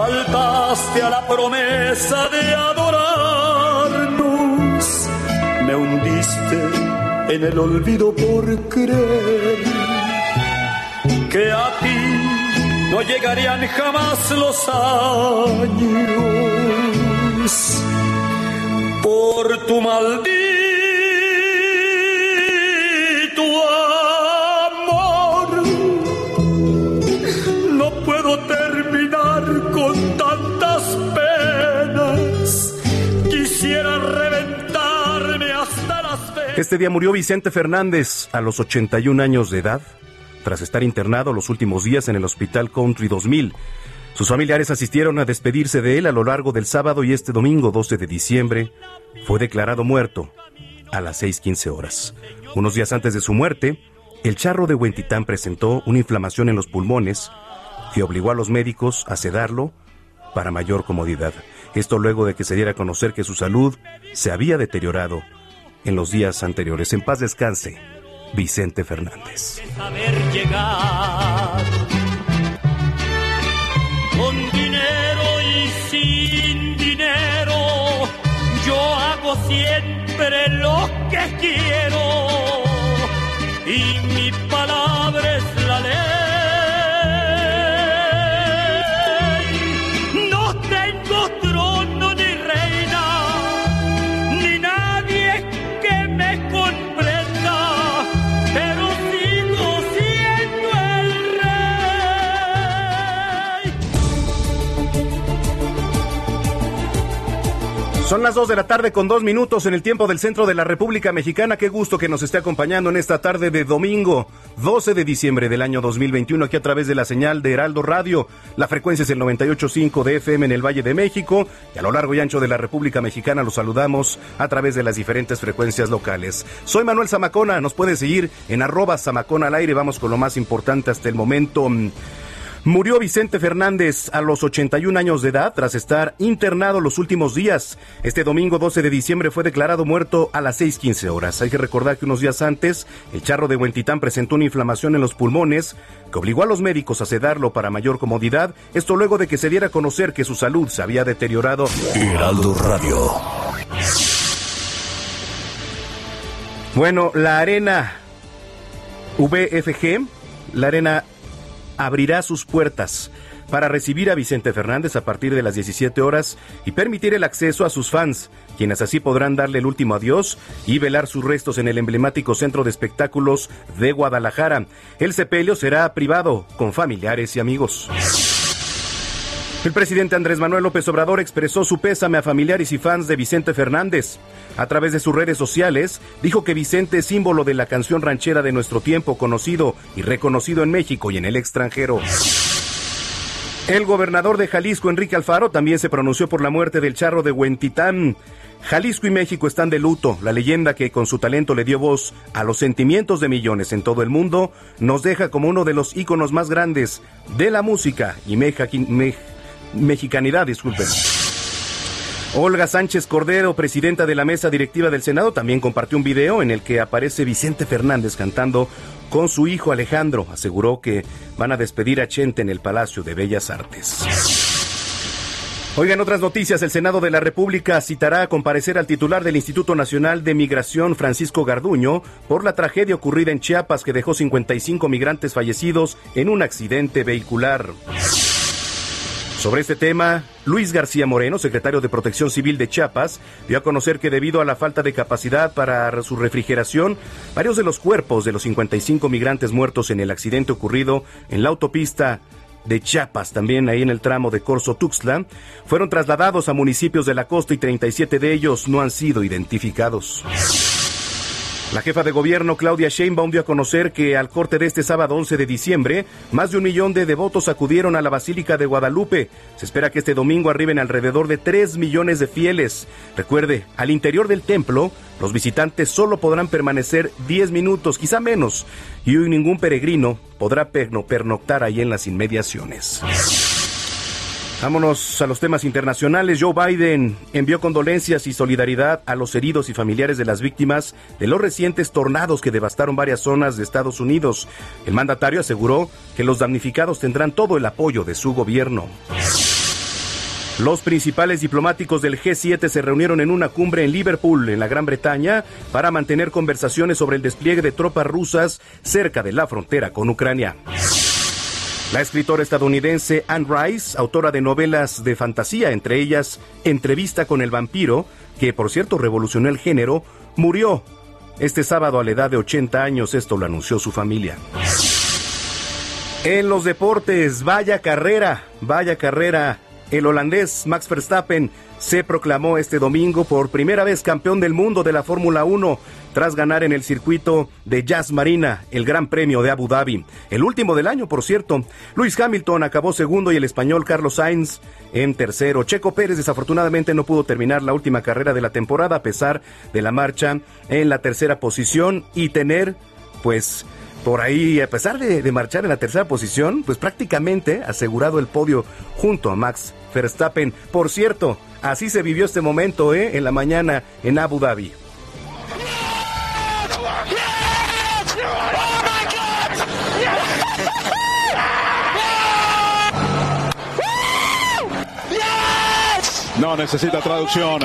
Faltaste a la promesa de adorarnos. Me hundiste en el olvido por creer que a ti no llegarían jamás los años. Por tu maldito Este día murió Vicente Fernández a los 81 años de edad, tras estar internado los últimos días en el Hospital Country 2000. Sus familiares asistieron a despedirse de él a lo largo del sábado y este domingo 12 de diciembre fue declarado muerto a las 6.15 horas. Unos días antes de su muerte, el charro de Huentitán presentó una inflamación en los pulmones que obligó a los médicos a sedarlo para mayor comodidad. Esto luego de que se diera a conocer que su salud se había deteriorado en los días anteriores. En paz descanse, Vicente Fernández. saber llegar. Con dinero y sin dinero, yo hago siempre lo que quiero. Y Las 2 de la tarde con dos minutos en el tiempo del centro de la República Mexicana. Qué gusto que nos esté acompañando en esta tarde de domingo 12 de diciembre del año 2021 aquí a través de la señal de Heraldo Radio. La frecuencia es el 98.5 de FM en el Valle de México y a lo largo y ancho de la República Mexicana los saludamos a través de las diferentes frecuencias locales. Soy Manuel Zamacona, nos puede seguir en arroba Zamacona al aire. Vamos con lo más importante hasta el momento. Murió Vicente Fernández a los 81 años de edad tras estar internado los últimos días. Este domingo 12 de diciembre fue declarado muerto a las 6.15 horas. Hay que recordar que unos días antes, el charro de Huentitán presentó una inflamación en los pulmones que obligó a los médicos a sedarlo para mayor comodidad. Esto luego de que se diera a conocer que su salud se había deteriorado. Heraldo Radio. Bueno, la arena VFG, la arena abrirá sus puertas para recibir a Vicente Fernández a partir de las 17 horas y permitir el acceso a sus fans, quienes así podrán darle el último adiós y velar sus restos en el emblemático centro de espectáculos de Guadalajara. El sepelio será privado, con familiares y amigos. El presidente Andrés Manuel López Obrador expresó su pésame a familiares y fans de Vicente Fernández. A través de sus redes sociales, dijo que Vicente es símbolo de la canción ranchera de nuestro tiempo, conocido y reconocido en México y en el extranjero. El gobernador de Jalisco, Enrique Alfaro, también se pronunció por la muerte del charro de Huentitán. Jalisco y México están de luto. La leyenda que con su talento le dio voz a los sentimientos de millones en todo el mundo nos deja como uno de los íconos más grandes de la música y mexicanidad, disculpen. Olga Sánchez Cordero, presidenta de la mesa directiva del Senado, también compartió un video en el que aparece Vicente Fernández cantando con su hijo Alejandro. Aseguró que van a despedir a Chente en el Palacio de Bellas Artes. Oigan, otras noticias. El Senado de la República citará a comparecer al titular del Instituto Nacional de Migración, Francisco Garduño, por la tragedia ocurrida en Chiapas que dejó 55 migrantes fallecidos en un accidente vehicular. Sobre este tema, Luis García Moreno, secretario de Protección Civil de Chiapas, dio a conocer que debido a la falta de capacidad para su refrigeración, varios de los cuerpos de los 55 migrantes muertos en el accidente ocurrido en la autopista de Chiapas, también ahí en el tramo de Corso Tuxtla, fueron trasladados a municipios de la costa y 37 de ellos no han sido identificados. La jefa de gobierno Claudia Sheinbaum dio a conocer que al corte de este sábado 11 de diciembre, más de un millón de devotos acudieron a la Basílica de Guadalupe. Se espera que este domingo arriben alrededor de 3 millones de fieles. Recuerde, al interior del templo, los visitantes solo podrán permanecer 10 minutos, quizá menos, y hoy ningún peregrino podrá pernoctar ahí en las inmediaciones. Vámonos a los temas internacionales. Joe Biden envió condolencias y solidaridad a los heridos y familiares de las víctimas de los recientes tornados que devastaron varias zonas de Estados Unidos. El mandatario aseguró que los damnificados tendrán todo el apoyo de su gobierno. Los principales diplomáticos del G7 se reunieron en una cumbre en Liverpool, en la Gran Bretaña, para mantener conversaciones sobre el despliegue de tropas rusas cerca de la frontera con Ucrania. La escritora estadounidense Anne Rice, autora de novelas de fantasía, entre ellas Entrevista con el vampiro, que por cierto revolucionó el género, murió este sábado a la edad de 80 años, esto lo anunció su familia. En los deportes, vaya carrera, vaya carrera. El holandés Max Verstappen se proclamó este domingo por primera vez campeón del mundo de la Fórmula 1 tras ganar en el circuito de Jazz Marina el Gran Premio de Abu Dhabi. El último del año, por cierto. Luis Hamilton acabó segundo y el español Carlos Sainz en tercero. Checo Pérez desafortunadamente no pudo terminar la última carrera de la temporada a pesar de la marcha en la tercera posición y tener pues por ahí, a pesar de, marchar en la tercera posición, pues prácticamente asegurado el podio junto a Max Verstappen. Por cierto, así se vivió este momento ¿eh? en la mañana en Abu Dhabi. No necesita traducción.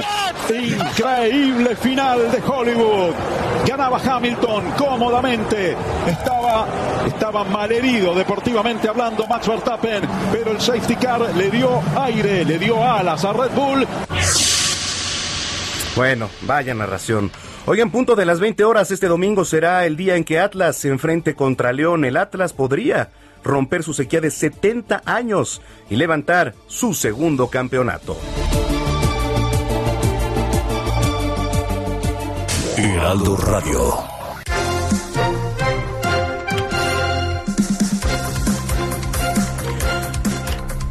Increíble final de Hollywood. Ganaba Hamilton cómodamente. Estaba, estaba malherido deportivamente hablando Max Verstappen, pero el safety car le dio aire, le dio alas a Red Bull. Bueno, vaya narración. Oigan, punto de las 20 horas este domingo será el día en que Atlas se enfrente contra León. El Atlas podría romper su sequía de 70 años y levantar su segundo campeonato. Heraldo Radio.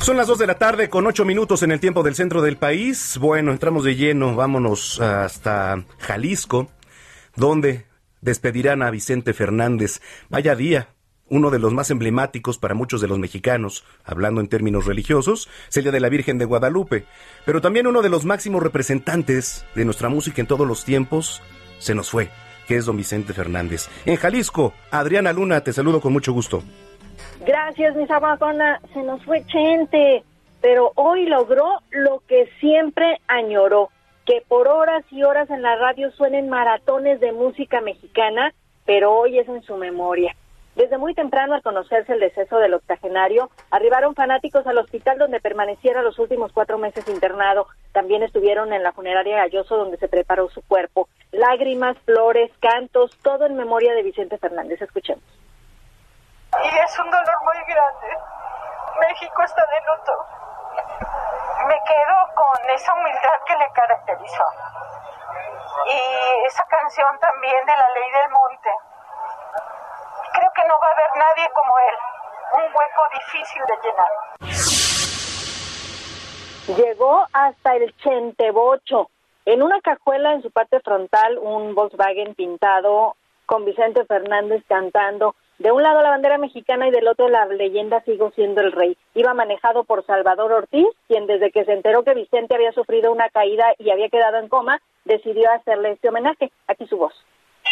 Son las 2 de la tarde con 8 minutos en el tiempo del centro del país. Bueno, entramos de lleno, vámonos hasta Jalisco, donde despedirán a Vicente Fernández. Vaya día, uno de los más emblemáticos para muchos de los mexicanos, hablando en términos religiosos, es el Día de la Virgen de Guadalupe, pero también uno de los máximos representantes de nuestra música en todos los tiempos, se nos fue, que es don Vicente Fernández. En Jalisco, Adriana Luna, te saludo con mucho gusto. Gracias, mi Sabacona. Se nos fue Chente, pero hoy logró lo que siempre añoró, que por horas y horas en la radio suenen maratones de música mexicana, pero hoy es en su memoria. Desde muy temprano, al conocerse el deceso del octogenario, arribaron fanáticos al hospital donde permaneciera los últimos cuatro meses internado. También estuvieron en la funeraria Galloso donde se preparó su cuerpo. Lágrimas, flores, cantos, todo en memoria de Vicente Fernández. Escuchemos. Y es un dolor muy grande. México está de luto. Me quedo con esa humildad que le caracterizó. Y esa canción también de la ley del monte que no va a haber nadie como él. Un hueco difícil de llenar. llegó hasta el Chentebocho. En una cajuela en su parte frontal, un Volkswagen pintado con Vicente Fernández cantando. De un lado la bandera mexicana y del otro la leyenda Sigo siendo el rey. Iba manejado por Salvador Ortiz, quien desde que se enteró que Vicente había sufrido una caída y había quedado en coma, decidió hacerle este homenaje. Aquí su voz.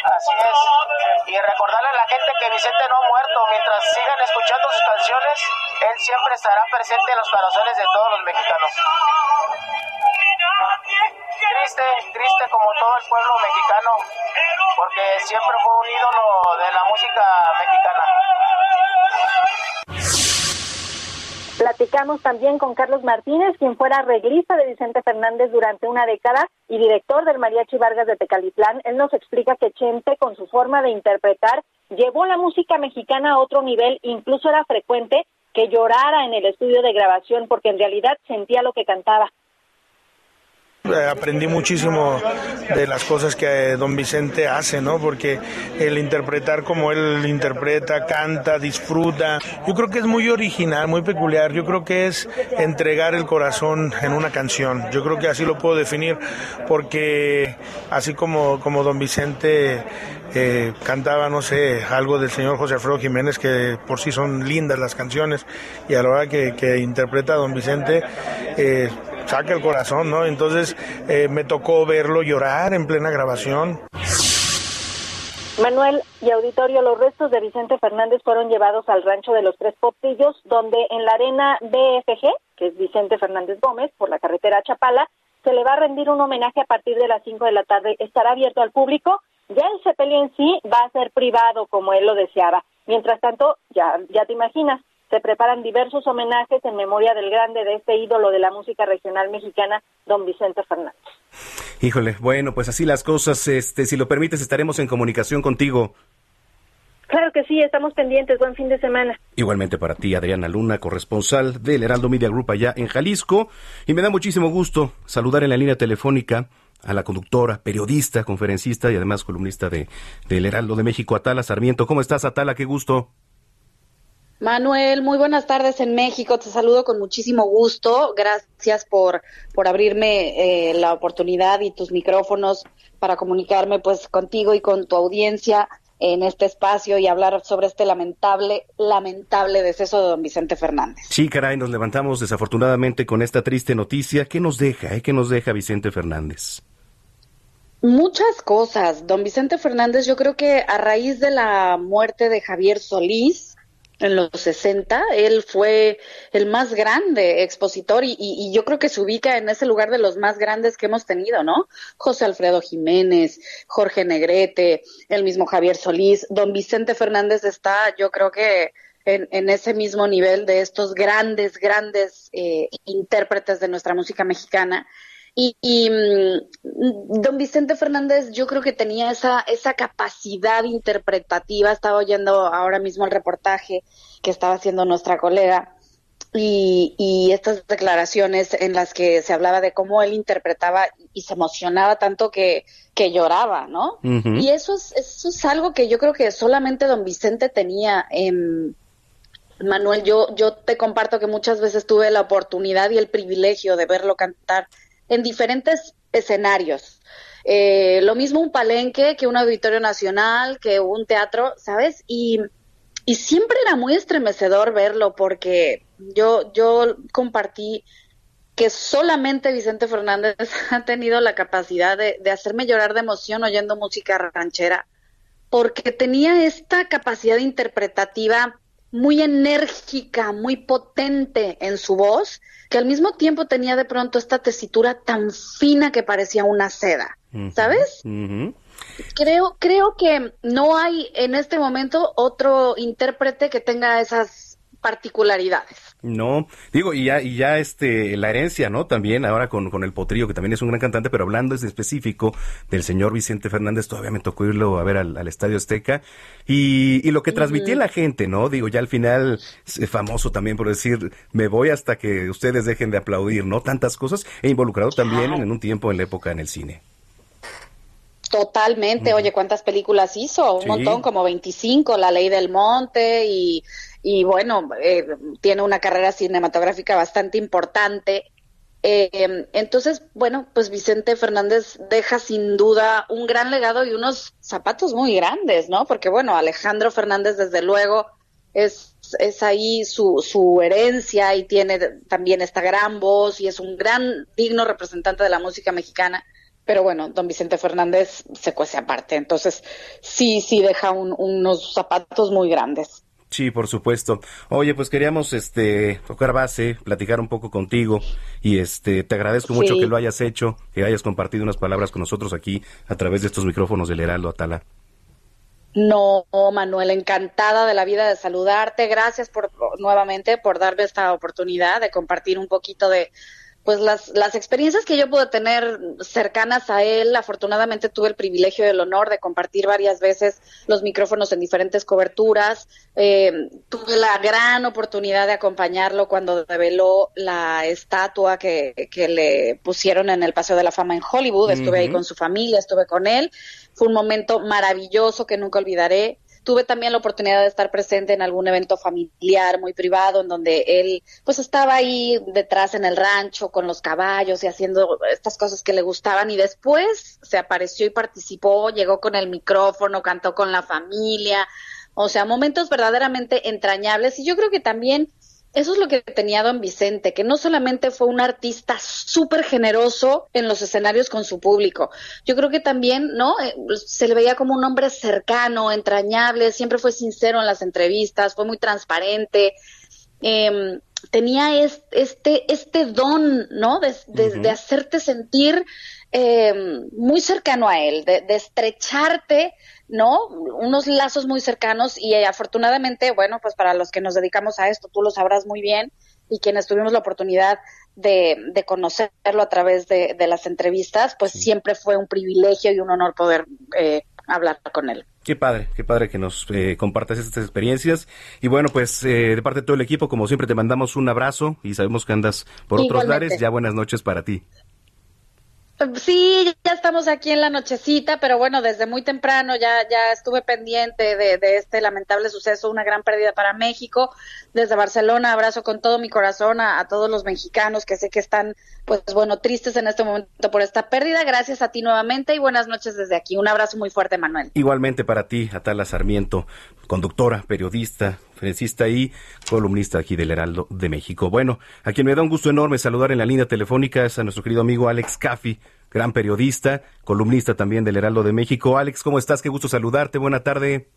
Así es. Y recordarle a la gente que Vicente no ha muerto. Mientras sigan escuchando sus canciones, él siempre estará presente en los corazones de todos los mexicanos. Triste, triste como todo el pueblo mexicano, porque siempre fue un ídolo de la música mexicana. Platicamos también con Carlos Martínez, quien fuera arreglista de Vicente Fernández durante una década y director del Mariachi Vargas de Tecalitlán. Él nos explica que Chente, con su forma de interpretar, llevó la música mexicana a otro nivel, incluso era frecuente que llorara en el estudio de grabación porque en realidad sentía lo que cantaba. Eh, aprendí muchísimo de las cosas que don Vicente hace, ¿no? Porque el interpretar como él interpreta, canta, disfruta, yo creo que es muy original, muy peculiar. Yo creo que es entregar el corazón en una canción. Yo creo que así lo puedo definir, porque así como, como don Vicente eh, cantaba, no sé, algo del señor José Alfredo Jiménez, que por sí son lindas las canciones, y a la hora que, que interpreta a don Vicente, eh, saca el corazón, ¿no? Entonces eh, me tocó verlo llorar en plena grabación. Manuel y auditorio, los restos de Vicente Fernández fueron llevados al rancho de los Tres Potillos, donde en la arena BFG, que es Vicente Fernández Gómez, por la carretera Chapala, se le va a rendir un homenaje a partir de las 5 de la tarde. Estará abierto al público. Ya el sepelio en sí va a ser privado, como él lo deseaba. Mientras tanto, ya, ya te imaginas, se preparan diversos homenajes en memoria del grande de este ídolo de la música regional mexicana, don Vicente Fernández. Híjole, bueno, pues así las cosas, este, si lo permites, estaremos en comunicación contigo. Claro que sí, estamos pendientes. Buen fin de semana. Igualmente para ti, Adriana Luna, corresponsal del Heraldo Media Group allá en Jalisco. Y me da muchísimo gusto saludar en la línea telefónica a la conductora, periodista, conferencista y además columnista de del Heraldo de México, Atala Sarmiento. ¿Cómo estás, Atala? Qué gusto. Manuel, muy buenas tardes en México. Te saludo con muchísimo gusto. Gracias por, por abrirme eh, la oportunidad y tus micrófonos para comunicarme pues contigo y con tu audiencia en este espacio y hablar sobre este lamentable, lamentable deceso de don Vicente Fernández. Sí, caray, nos levantamos desafortunadamente con esta triste noticia. ¿Qué nos deja? Eh? ¿Qué nos deja Vicente Fernández? Muchas cosas. Don Vicente Fernández, yo creo que a raíz de la muerte de Javier Solís, en los 60. Él fue el más grande expositor y, y, yo creo que se ubica en ese lugar de los más grandes que hemos tenido, ¿no? José Alfredo Jiménez, Jorge Negrete, el mismo Javier Solís, don Vicente Fernández está, yo creo que en, en ese mismo nivel de estos grandes, grandes eh, intérpretes de nuestra música mexicana. Y, y, mm, don Vicente Fernández yo creo que tenía esa, esa capacidad interpretativa, estaba oyendo ahora mismo el reportaje que estaba haciendo nuestra colega y, y estas declaraciones en las que se hablaba de cómo él interpretaba y se emocionaba tanto que, que lloraba, ¿no? Y eso es, eso es algo que yo creo que solamente don Vicente tenía. en Manuel, yo, yo te comparto que muchas veces tuve la oportunidad y el privilegio de verlo cantar en diferentes escenarios. Eh, lo mismo un palenque que un auditorio nacional, que un teatro, ¿sabes? Y, y siempre era muy estremecedor verlo porque yo, yo compartí que solamente Vicente Fernández ha tenido la capacidad de, de hacerme llorar de emoción oyendo música ranchera, porque tenía esta capacidad interpretativa muy enérgica, muy potente en su voz, que al mismo tiempo tenía de pronto esta tesitura tan fina que parecía una seda, ¿sabes? Creo, creo que no hay en este momento otro intérprete que tenga esas particularidades. No, digo, y ya, y ya este, la herencia, ¿no? También ahora con, con el Potrillo, que también es un gran cantante, pero hablando en específico del señor Vicente Fernández, todavía me tocó irlo a ver al, Estadio Azteca, y, y lo que transmitía la gente, ¿no? Digo, ya al final, es famoso también por decir, me voy hasta que ustedes dejen de aplaudir, ¿no? Tantas cosas, e involucrado también en un tiempo en la época en el cine. Totalmente, oye, ¿cuántas películas hizo? Un montón, como 25, La Ley del Monte y y bueno, eh, tiene una carrera cinematográfica bastante importante. Eh, entonces, bueno, pues Vicente Fernández deja sin duda un gran legado y unos zapatos muy grandes, ¿no? Porque bueno, Alejandro Fernández desde luego es, es ahí su, su herencia y tiene también esta gran voz y es un gran digno representante de la música mexicana. Pero bueno, don Vicente Fernández se cuece aparte, entonces sí, sí deja unos zapatos muy grandes. Sí, por supuesto. Oye, pues queríamos este tocar base, platicar un poco contigo y este te agradezco mucho que lo hayas hecho, que hayas compartido unas palabras con nosotros aquí a través de estos micrófonos del Heraldo Atala. No, Manuel, encantada de la vida de saludarte. Gracias por nuevamente por darme esta oportunidad de compartir un poquito de pues las, las experiencias que yo pude tener cercanas a él, afortunadamente tuve el privilegio y el honor de compartir varias veces los micrófonos en diferentes coberturas. Eh, tuve la gran oportunidad de acompañarlo cuando reveló la estatua que, que le pusieron en el Paseo de la Fama en Hollywood. Estuve ahí con su familia, estuve con él. Fue un momento maravilloso que nunca olvidaré. Tuve también la oportunidad de estar presente en algún evento familiar muy privado en donde él pues estaba ahí detrás en el rancho con los caballos y haciendo estas cosas que le gustaban y después se apareció y participó, llegó con el micrófono, cantó con la familia, o sea, momentos verdaderamente entrañables. Y yo creo que también eso es lo que tenía don Vicente, que no solamente fue un artista súper generoso en los escenarios con su público, yo creo que también, ¿no? Eh, se le veía como un hombre cercano, entrañable, siempre fue sincero en las entrevistas, fue muy transparente. Em, tenía este, este don, ¿no? De, hacerte sentir em, muy cercano a él, de, de estrecharte ¿no? Unos lazos muy cercanos y eh, afortunadamente, bueno, pues para los que nos dedicamos a esto, tú lo sabrás muy bien y quienes tuvimos la oportunidad de, de conocerlo a través de, las entrevistas, pues siempre fue un privilegio y un honor poder eh, hablar con él. Qué padre, qué padre que nos eh, compartas estas experiencias. Y bueno, pues eh, de parte de todo el equipo, como siempre, te mandamos un abrazo y sabemos que andas por otros lares. Ya buenas noches para ti. Sí, ya estamos aquí en la nochecita, pero bueno, desde muy temprano ya, ya estuve pendiente de, este lamentable suceso, una gran pérdida para México. Desde Barcelona, abrazo con todo mi corazón a, a, todos los mexicanos que sé que están, pues bueno, tristes en este momento por esta pérdida. Gracias a ti nuevamente y buenas noches desde aquí. Un abrazo muy fuerte, Manuel. Igualmente para ti, Atala Sarmiento, conductora, periodista, felicista y columnista aquí del Heraldo de México. Bueno, a quien me da un gusto enorme saludar en la línea telefónica es a nuestro querido amigo Alex Caffi, gran periodista, columnista también del Heraldo de México. Alex, ¿cómo estás? Qué gusto saludarte. Buena tarde.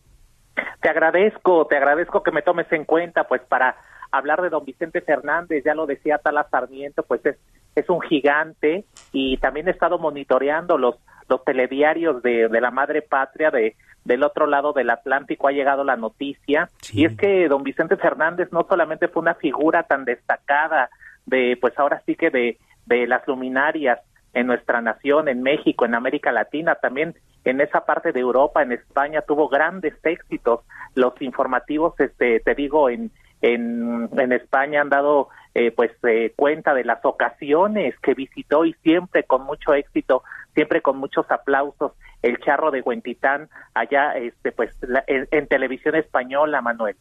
Te agradezco, te agradezco que me tomes en cuenta, pues para hablar de don Vicente Fernández, ya lo decía Tala Sarmiento, pues es, es un gigante y también he estado monitoreando los, los telediarios de, de la madre patria de, del otro lado del Atlántico ha llegado la noticia y es que don Vicente Fernández no solamente fue una figura tan destacada de pues ahora sí que de, de las luminarias en nuestra nación, en México, en América Latina, también en esa parte de Europa, en España tuvo grandes éxitos. Los informativos, este, te digo, en en, en España han dado eh, pues eh, cuenta de las ocasiones que visitó y siempre con mucho éxito, siempre con muchos aplausos el charro de Huentitán allá este pues en, televisión española Manuel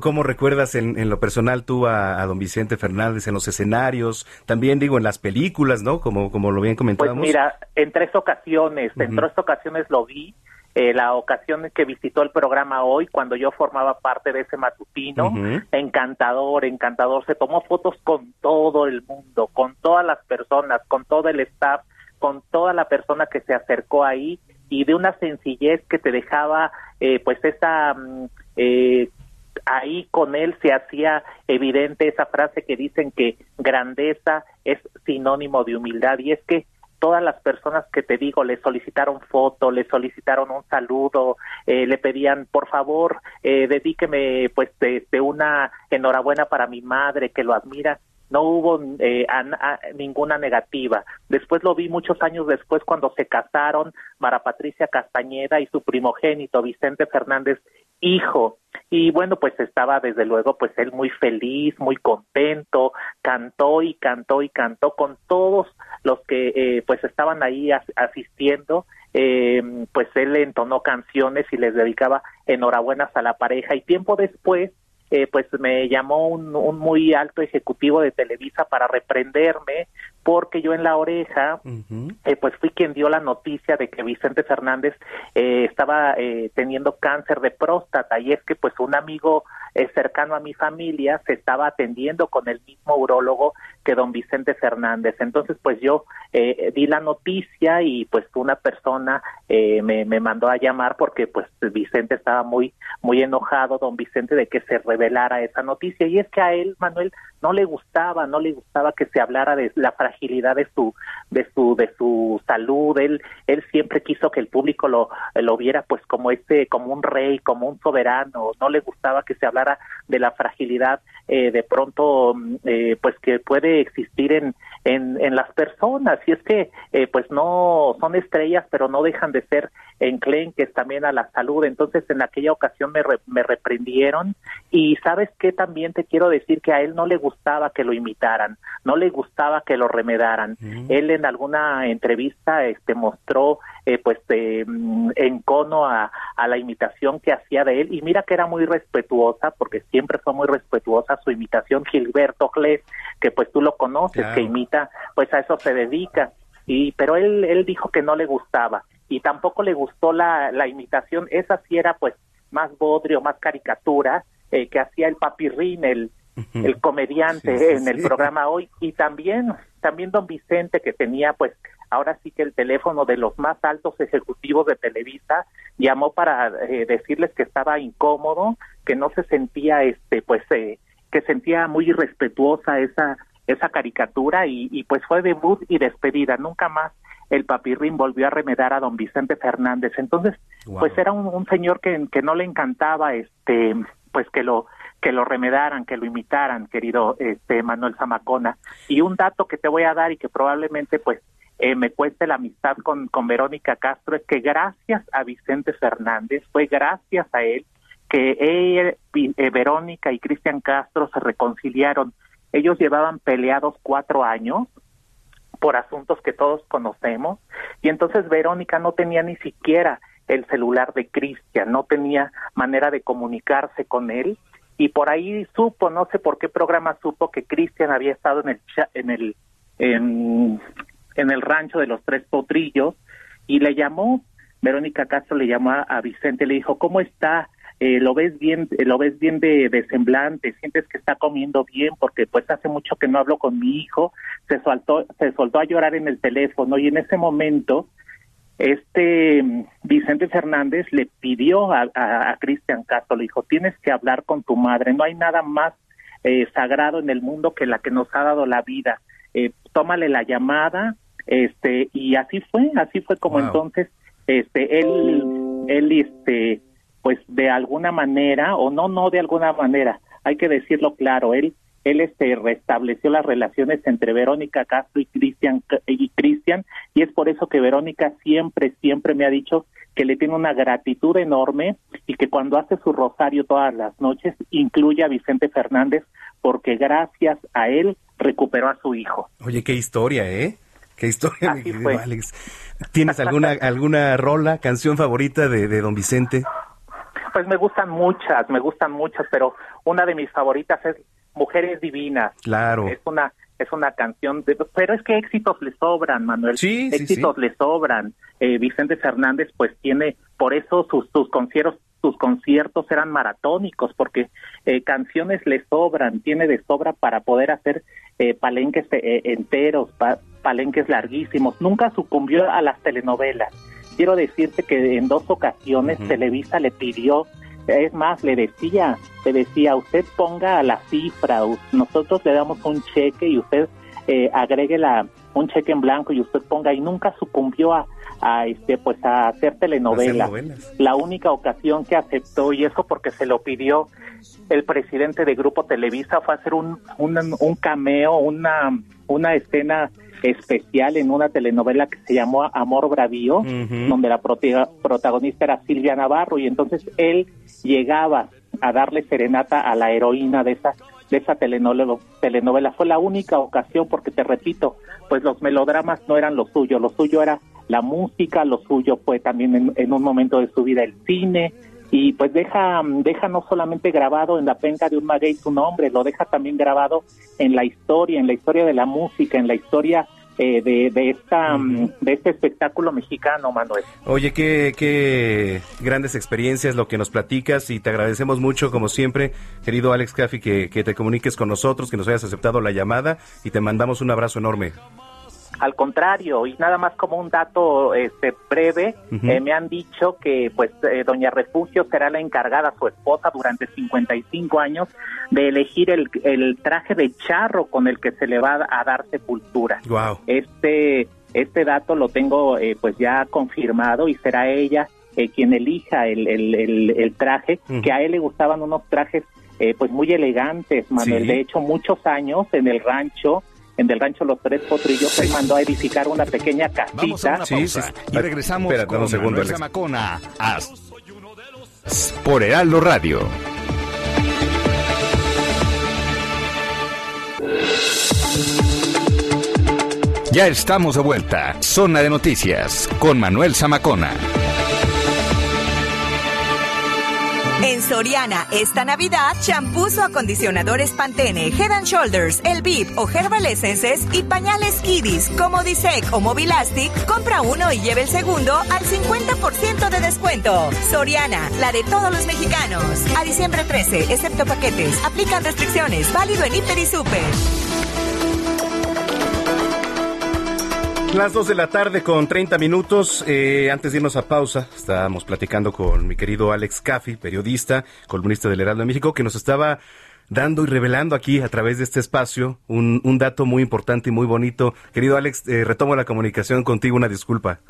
¿Cómo recuerdas en, lo personal tú a, don Vicente Fernández en los escenarios? También digo en las películas, ¿no? Como, como lo bien comentábamos. Pues mira, en tres ocasiones, en tres ocasiones lo vi. Eh, la ocasión que visitó el programa hoy, cuando yo formaba parte de ese matutino, encantador, encantador, se tomó fotos con todo el mundo, con todas las personas, con todo el staff, con toda la persona que se acercó ahí y de una sencillez que te dejaba eh, pues esa mm, eh, ahí con él se hacía evidente esa frase que dicen que grandeza es sinónimo de humildad. Y es que todas las personas que te digo le solicitaron foto, le solicitaron un saludo, eh, le pedían por favor eh, dedíqueme pues de, una enhorabuena para mi madre que lo admira no hubo eh, ninguna negativa. Después lo vi muchos años después cuando se casaron Mara Patricia Castañeda y su primogénito Vicente Fernández, hijo. Y bueno, pues estaba desde luego pues él muy feliz, muy contento, cantó y cantó y cantó con todos los que eh, pues estaban ahí asistiendo. Eh, pues él entonó canciones y les dedicaba enhorabuenas a la pareja y tiempo después eh, pues me llamó un, un, muy alto ejecutivo de Televisa para reprenderme porque yo en la oreja, eh, pues fui quien dio la noticia de que Vicente Fernández eh, estaba eh, teniendo cáncer de próstata y es que pues un amigo eh, cercano a mi familia se estaba atendiendo con el mismo urólogo que don Vicente Fernández. Entonces pues yo eh, di la noticia y pues una persona eh, me, me mandó a llamar porque pues Vicente estaba muy muy enojado, don Vicente, de que se revelara esa noticia y es que a él, Manuel, no le gustaba, no le gustaba que se hablara de la fragilidad de su de su de su salud. Él él siempre quiso que el público lo lo viera pues como este como un rey, como un soberano. No le gustaba que se hablara de la fragilidad eh, de pronto eh, pues que puede existir en, en en las personas. Y es que eh, pues no son estrellas, pero no dejan de ser enclenques también a la salud. Entonces en aquella ocasión me, re, me reprendieron y sabes que también te quiero decir que a él no le gustaba que lo imitaran, no le gustaba que lo remedaran. Mm. Él en alguna entrevista este mostró eh, pues eh, en cono a, a, la imitación que hacía de él y mira que era muy respetuosa porque siempre fue muy respetuosa su imitación Gilberto Gles que pues tú lo conoces claro. que imita pues a eso se dedica y pero él él dijo que no le gustaba y tampoco le gustó la, la imitación esa sí era pues más bodrio más caricatura eh, que hacía el papirrín el el comediante sí, sí, en el sí. programa hoy. Y también también don Vicente que tenía pues ahora sí que el teléfono de los más altos ejecutivos de Televisa llamó para eh, decirles que estaba incómodo que no se sentía este pues eh, que sentía muy irrespetuosa esa esa caricatura. Y, y pues fue debut y despedida. Nunca más el papirrín volvió a remedar a don Vicente Fernández. Entonces wow. pues era un, un señor que, que no le encantaba este pues que lo que lo remedaran, que lo imitaran, querido este Manuel Zamacona. Y un dato que te voy a dar y que probablemente pues eh, me cueste la amistad con, con Verónica Castro es que gracias a Vicente Fernández, fue gracias a él que ella, eh, Verónica y Cristian Castro se reconciliaron. Ellos llevaban peleados cuatro años por asuntos que todos conocemos y entonces Verónica no tenía ni siquiera el celular de Cristian, no tenía manera de comunicarse con él y por ahí supo, no sé por qué programa supo que Cristian había estado en el en el en, en, el rancho de los tres potrillos y le llamó Verónica Castro le llamó a, Vicente le dijo cómo está eh, lo ves bien eh, lo ves bien de, de, semblante sientes que está comiendo bien porque pues hace mucho que no hablo con mi hijo se soltó se soltó a llorar en el teléfono y en ese momento este Vicente Fernández le pidió a, a, a Cristian Castro, le dijo, tienes que hablar con tu madre, no hay nada más eh, sagrado en el mundo que la que nos ha dado la vida, eh, tómale la llamada, este, y así fue, así fue como wow. entonces, este, él, él, este, pues de alguna manera, o no, no de alguna manera, hay que decirlo claro, él él este restableció las relaciones entre Verónica Castro y Cristian y Cristian y es por eso que Verónica siempre siempre me ha dicho que le tiene una gratitud enorme y que cuando hace su rosario todas las noches incluye a Vicente Fernández porque gracias a él recuperó a su hijo. Oye, qué historia, ¿eh? Qué historia, mi querido Alex. ¿Tienes alguna alguna rola, canción favorita de, de Don Vicente? Pues me gustan muchas, me gustan muchas, pero una de mis favoritas es Mujeres Divinas. Claro. Es una es una canción, de, pero es que éxitos le sobran, Manuel. Sí, éxitos sí, sí. le sobran. Eh, Vicente Fernández, pues tiene, por eso sus, sus conciertos, sus conciertos eran maratónicos, porque eh, canciones le sobran, tiene de sobra para poder hacer eh, palenques eh, enteros, pa, palenques larguísimos. Nunca sucumbió a las telenovelas. Quiero decirte que en dos ocasiones uh -huh. Televisa le pidió es más, le decía, le decía, usted ponga la cifra, nosotros le damos un cheque y usted eh, agregue la, un cheque en blanco y usted ponga y nunca sucumbió a, a este pues a hacer telenovelas. La única ocasión que aceptó y eso porque se lo pidió el presidente de Grupo Televisa fue hacer un un, un cameo, una una escena especial en una telenovela que se llamó Amor Bravío, uh -huh. donde la protagonista era Silvia Navarro y entonces él llegaba a darle serenata a la heroína de esa de esa telenovela, telenovela. Fue la única ocasión porque te repito, pues los melodramas no eran lo suyo, lo suyo era la música, lo suyo fue también en, en un momento de su vida el cine, y pues deja, deja no solamente grabado en la penca de un maguey su nombre, lo deja también grabado en la historia, en la historia de la música, en la historia eh, de, de, esta, de este espectáculo mexicano, Manuel. Oye, qué, qué grandes experiencias lo que nos platicas y te agradecemos mucho, como siempre, querido Alex Caffi, que, que te comuniques con nosotros, que nos hayas aceptado la llamada y te mandamos un abrazo enorme. Al contrario, y nada más como un dato este, breve, eh, me han dicho que pues eh, Doña Refugio será la encargada, su esposa, durante 55 años, de elegir el, el traje de charro con el que se le va a dar sepultura. Wow. Este, este dato lo tengo eh, pues ya confirmado y será ella quien elija el, el, el, traje, que a él le gustaban unos trajes pues muy elegantes, Manuel. De hecho, muchos años en el rancho en el rancho Los Tres Potrillos, se mandó a edificar una pequeña casita. sí, sí, y regresamos Espérate, con un segundo, Zamacona por Heraldo Radio. Ya estamos de vuelta. Zona de noticias con Manuel Zamacona. En Soriana, esta Navidad, champús o acondicionadores Pantene, Head and Shoulders, El Bip o Herbal Essences y pañales Kiddies como Disec o Mobilastic, compra uno y lleve el segundo al 50% de descuento. Soriana, la de todos los mexicanos. A diciembre 13, excepto paquetes. Aplican restricciones. Válido en Hiper y Super. Las 2 de la tarde con 30 minutos. Eh, antes de irnos a pausa, estábamos platicando con mi querido Alex Caffi, periodista, columnista del Heraldo de México, que nos estaba dando y revelando aquí a través de este espacio un, un dato muy importante y muy bonito. Querido Alex, eh, retomo la comunicación contigo, una disculpa.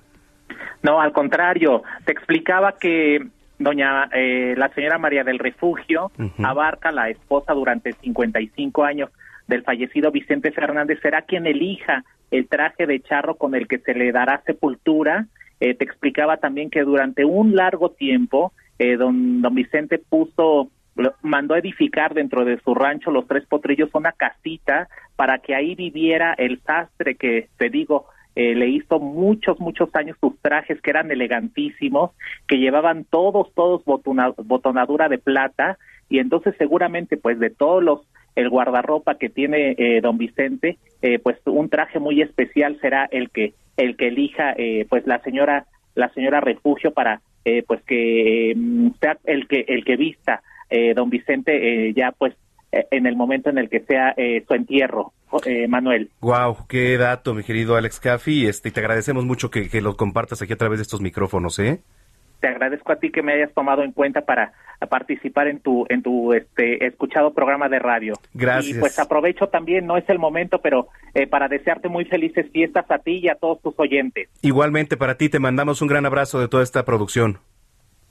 No, al contrario, te explicaba que doña eh, la señora María del Refugio abarca la esposa durante 55 años del fallecido Vicente Fernández, será quien elija el traje de charro con el que se le dará sepultura. Eh, te explicaba también que durante un largo tiempo eh, don, don Vicente puso, mandó edificar dentro de su rancho Los Tres Potrillos una casita para que ahí viviera el sastre que, te digo, eh, le hizo muchos, muchos años sus trajes que eran elegantísimos, que llevaban todos, todos botonadura de plata, y entonces seguramente pues de todos los el guardarropa que tiene eh, don Vicente, eh, pues un traje muy especial será el que el que elija eh, pues la señora la señora refugio para pues que mm, sea el que el que vista don Vicente ya pues en el momento en el que sea su entierro, Manuel. Wow, qué dato, mi querido Alex Caffi. Este, te agradecemos mucho que, que lo compartas aquí a través de estos micrófonos, ¿eh? Te agradezco a ti que me hayas tomado en cuenta para participar en tu en tu este escuchado programa de radio. Gracias. Y pues aprovecho también, no es el momento, pero eh, para desearte muy felices fiestas a ti y a todos tus oyentes. Igualmente para ti te mandamos un gran abrazo de toda esta producción.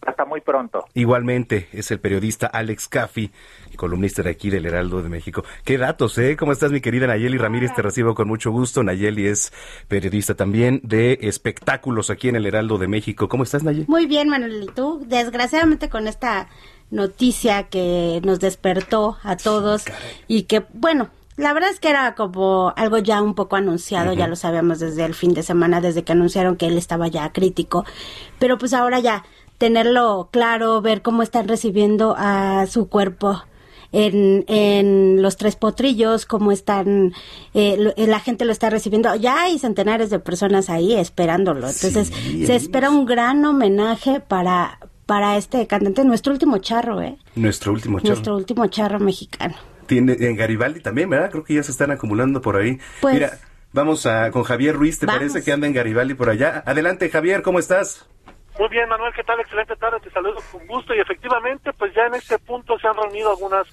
Hasta muy pronto. Igualmente, es el periodista Alex Caffi, columnista de aquí del Heraldo de México. Qué datos, ¿eh? ¿Cómo estás, mi querida Nayeli Ramírez? Te recibo con mucho gusto. Nayeli es periodista también de espectáculos aquí en el Heraldo de México. ¿Cómo estás, Nayeli? Muy bien, Manuel. ¿Y tú? Desgraciadamente con esta noticia que nos despertó a todos y que, bueno, la verdad es que era como algo ya un poco anunciado, ya lo sabíamos desde el fin de semana, desde que anunciaron que él estaba ya crítico, pero pues ahora ya tenerlo claro, ver cómo están recibiendo a su cuerpo en, en los tres potrillos, cómo están, eh, la gente lo está recibiendo. Ya hay centenares de personas ahí esperándolo. Entonces, se espera un gran homenaje para, para este cantante, nuestro último charro, ¿eh? Nuestro último charro. Nuestro último charro mexicano. Tiene en Garibaldi también, ¿verdad? Creo que ya se están acumulando por ahí. Pues, Mira, vamos a con Javier Ruiz, ¿te parece que anda en Garibaldi por allá? Adelante, Javier, ¿cómo estás? Muy bien, Manuel, ¿qué tal? Excelente tarde, te saludo con gusto y efectivamente, pues ya en este punto se han reunido algunas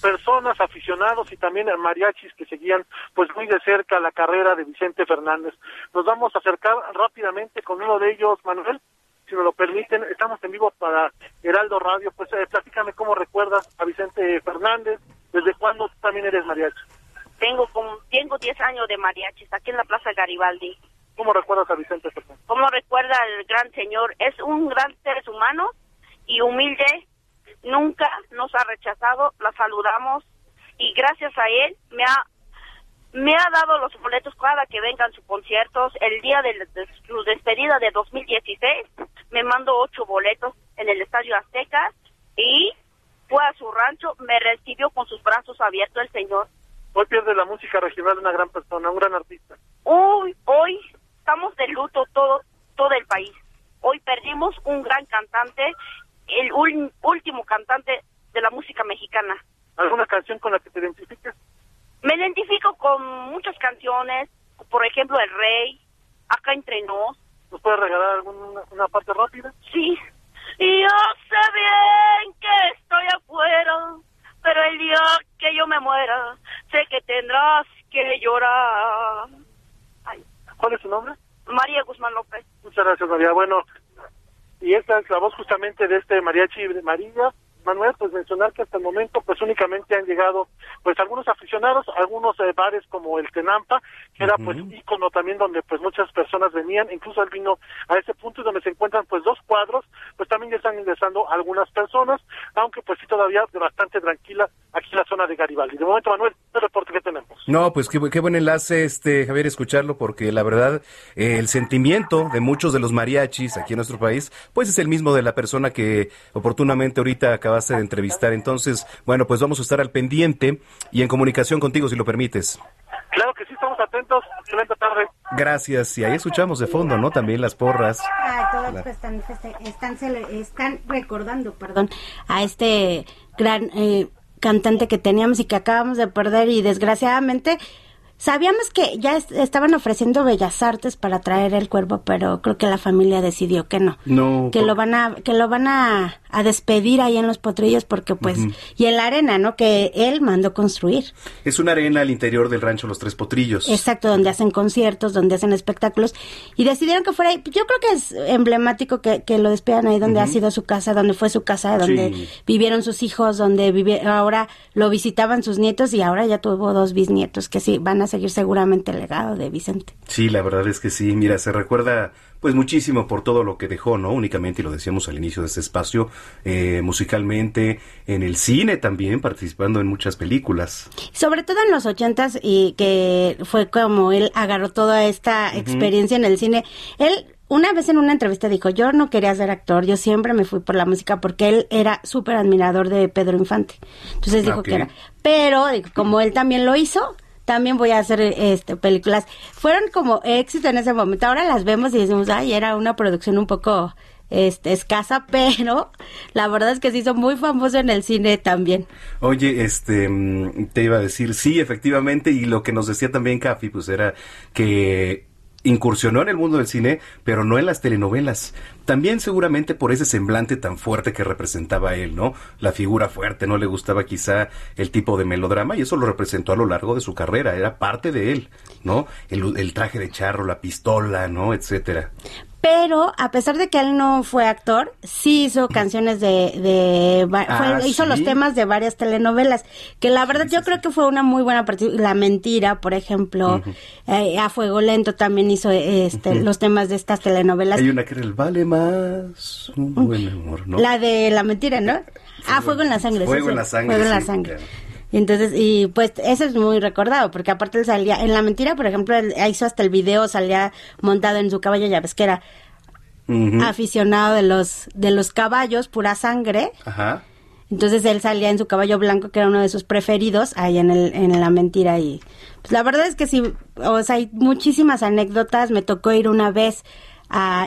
personas, aficionados y también mariachis que seguían pues muy de cerca la carrera de Vicente Fernández. Nos vamos a acercar rápidamente con uno de ellos, Manuel, si me lo permiten, estamos en vivo para Heraldo Radio, pues eh, platícame cómo recuerdas a Vicente Fernández, desde cuándo también eres mariachi. Tengo como, tengo 10 años de mariachis aquí en la Plaza Garibaldi. ¿Cómo recuerdas a Vicente Fernández? ¿Cómo recuerda al gran señor? Es un gran ser humano y humilde. Nunca nos ha rechazado, la saludamos y gracias a él me ha me ha dado los boletos cada que vengan sus conciertos. El día de, su despedida de 2016 me mandó ocho boletos en el Estadio Azteca rancho me recibió con sus brazos abiertos el Señor. Hoy pierde la música regional una gran persona, un gran artista. Hoy, hoy estamos de luto todo, todo el país. Hoy perdimos un gran cantante, el último cantante de la música mexicana. ¿Alguna canción con la que te identificas? Me identifico con muchas canciones, por ejemplo, El Rey, Acá Entre Nos. ¿Nos puedes regalar alguna una parte rápida? Sí. Yo sé bien que estoy afuera, pero el día que yo me muera, sé que tendrás que llorar. ¿Cuál es su nombre? María Guzmán López. Muchas gracias, María. Bueno, y esta es la voz justamente de este mariachi María. Manuel, pues mencionar que hasta el momento pues únicamente han llegado pues algunos aficionados, algunos eh, bares como el Tenampa, que era pues ícono también donde pues muchas personas venían, incluso él vino a ese punto y donde se encuentran pues dos cuadros, pues también ya están ingresando algunas personas, aunque pues sí todavía bastante tranquila aquí en la zona de Garibaldi. De momento, Manuel, el reporte que tenemos. No, pues qué, qué buen enlace, este Javier, escucharlo, porque la verdad, eh, el sentimiento de muchos de los mariachis aquí en nuestro país, pues es el mismo de la persona que oportunamente ahorita acabaste de entrevistar. Entonces, bueno, pues vamos a estar al pendiente y en comunicación contigo, si lo permites. Claro que sí, estamos atentos. Excelente tarde. Gracias. Y ahí escuchamos de fondo, ¿no? También las porras. Ah, todos están, están, están, recordando, perdón, a este gran... Eh, cantante que teníamos y que acabamos de perder y desgraciadamente Sabíamos que ya estaban ofreciendo Bellas Artes para traer el cuerpo, pero creo que la familia decidió que no. No. Que lo van a que lo van a, despedir ahí en los potrillos porque pues y en la arena, ¿no? Que él mandó construir. Es una arena al interior del rancho Los Tres Potrillos. Exacto, donde hacen conciertos, donde hacen espectáculos y decidieron que fuera ahí. Yo creo que es emblemático que, que lo despidan ahí donde ha sido su casa, donde fue su casa, donde vivieron sus hijos, donde ahora lo visitaban sus nietos y ahora ya tuvo dos bisnietos que sí van a seguir seguramente el legado de Vicente. Sí, la verdad es que sí. Mira, se recuerda pues muchísimo por todo lo que dejó, ¿no? Únicamente, y lo decíamos al inicio de este espacio, eh, musicalmente, en el cine también, participando en muchas películas. Sobre todo en los ochentas, y que fue como él agarró toda esta experiencia en el cine. Él una vez en una entrevista dijo, yo no quería ser actor, yo siempre me fui por la música porque él era súper admirador de Pedro Infante. Entonces dijo que era. Pero como él también lo hizo, también voy a hacer este películas. Fueron como éxito en ese momento. Ahora las vemos y decimos, ay, era una producción un poco este, escasa, pero la verdad es que se hizo muy famoso en el cine también. Oye, este, mm, te iba a decir, sí, efectivamente, y lo que nos decía también Cafi, pues era que incursionó en el mundo del cine, pero no en las telenovelas. También seguramente por ese semblante tan fuerte que representaba él, ¿no? La figura fuerte, no le gustaba quizá el tipo de melodrama y eso lo representó a lo largo de su carrera, era parte de él, ¿no? El, el traje de charro, la pistola, ¿no? Etcétera pero a pesar de que él no fue actor, sí hizo canciones de, de ah, hizo los temas de varias telenovelas, que la verdad yo creo que fue una muy buena partida. La mentira, por ejemplo, eh, a Fuego Lento también hizo este, los temas de estas telenovelas. Hay una que era el vale más, un buen amor, ¿no? La de la mentira, ¿no? ah, Fuego en la sangre. Fuego en la sangre. Fuego en la sangre. Y entonces, y pues eso es muy recordado, porque aparte él salía, en La Mentira, por ejemplo, él hizo hasta el video, salía montado en su caballo, ya ves que era aficionado de los, de los caballos, pura sangre. Ajá. Entonces él salía en su caballo blanco, que era uno de sus preferidos, ahí en, el, en La Mentira. Y pues la verdad es que sí, o sea, hay muchísimas anécdotas. Me tocó ir una vez a,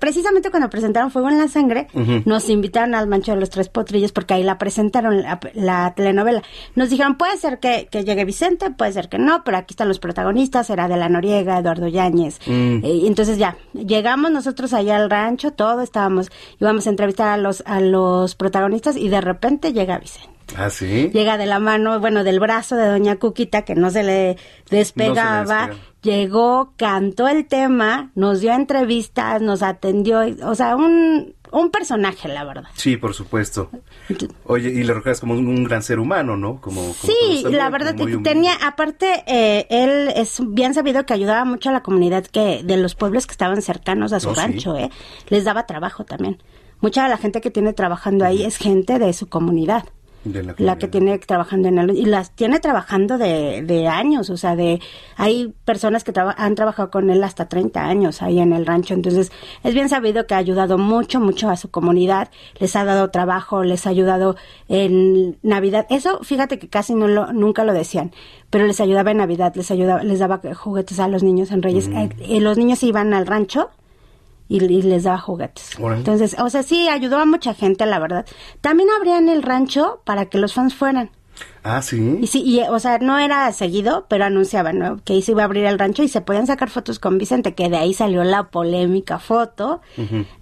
precisamente cuando presentaron Fuego en la Sangre, nos invitaron al Mancho de los Tres Potrillos porque ahí la presentaron la, telenovela. Nos dijeron, puede ser que, llegue Vicente, puede ser que no, pero aquí están los protagonistas, era de la Noriega, Eduardo Yáñez. Mm. Eh, entonces ya, llegamos nosotros allá al rancho, todo estábamos, íbamos a entrevistar a los, a los protagonistas y de repente llega Vicente. ¿Ah, sí? Llega de la mano, bueno, del brazo de doña Cuquita, que no se le despegaba. Llegó, cantó el tema, nos dio entrevistas, nos atendió, o sea, un, un personaje, la verdad. Sí, por supuesto. Oye, y le recuerdas como un, gran ser humano, ¿no? Como, sí, la verdad que tenía, aparte, eh, él es bien sabido que ayudaba mucho a la comunidad que de los pueblos que estaban cercanos a su oh, rancho, ¿eh? Les daba trabajo también. Mucha de la gente que tiene trabajando ahí es gente de su comunidad. La que tiene trabajando en él y las tiene trabajando de, de años, o sea, de hay personas que han trabajado con él hasta 30 años ahí en el rancho, entonces es bien sabido que ha ayudado mucho, mucho a su comunidad, les ha dado trabajo, les ha ayudado en Navidad, eso fíjate que casi no lo, nunca lo decían, pero les ayudaba en Navidad, les ayudaba, les daba juguetes a los niños en Reyes, eh, eh, los niños iban al rancho y, les daba juguetes. Entonces, o sea, sí, ayudó a mucha gente, la verdad. También abrían el rancho para que los fans fueran. Ah, sí. Y sí, y, o sea, no era seguido, pero anunciaban ¿no? que ahí se iba a abrir el rancho y se podían sacar fotos con Vicente, que de ahí salió la polémica foto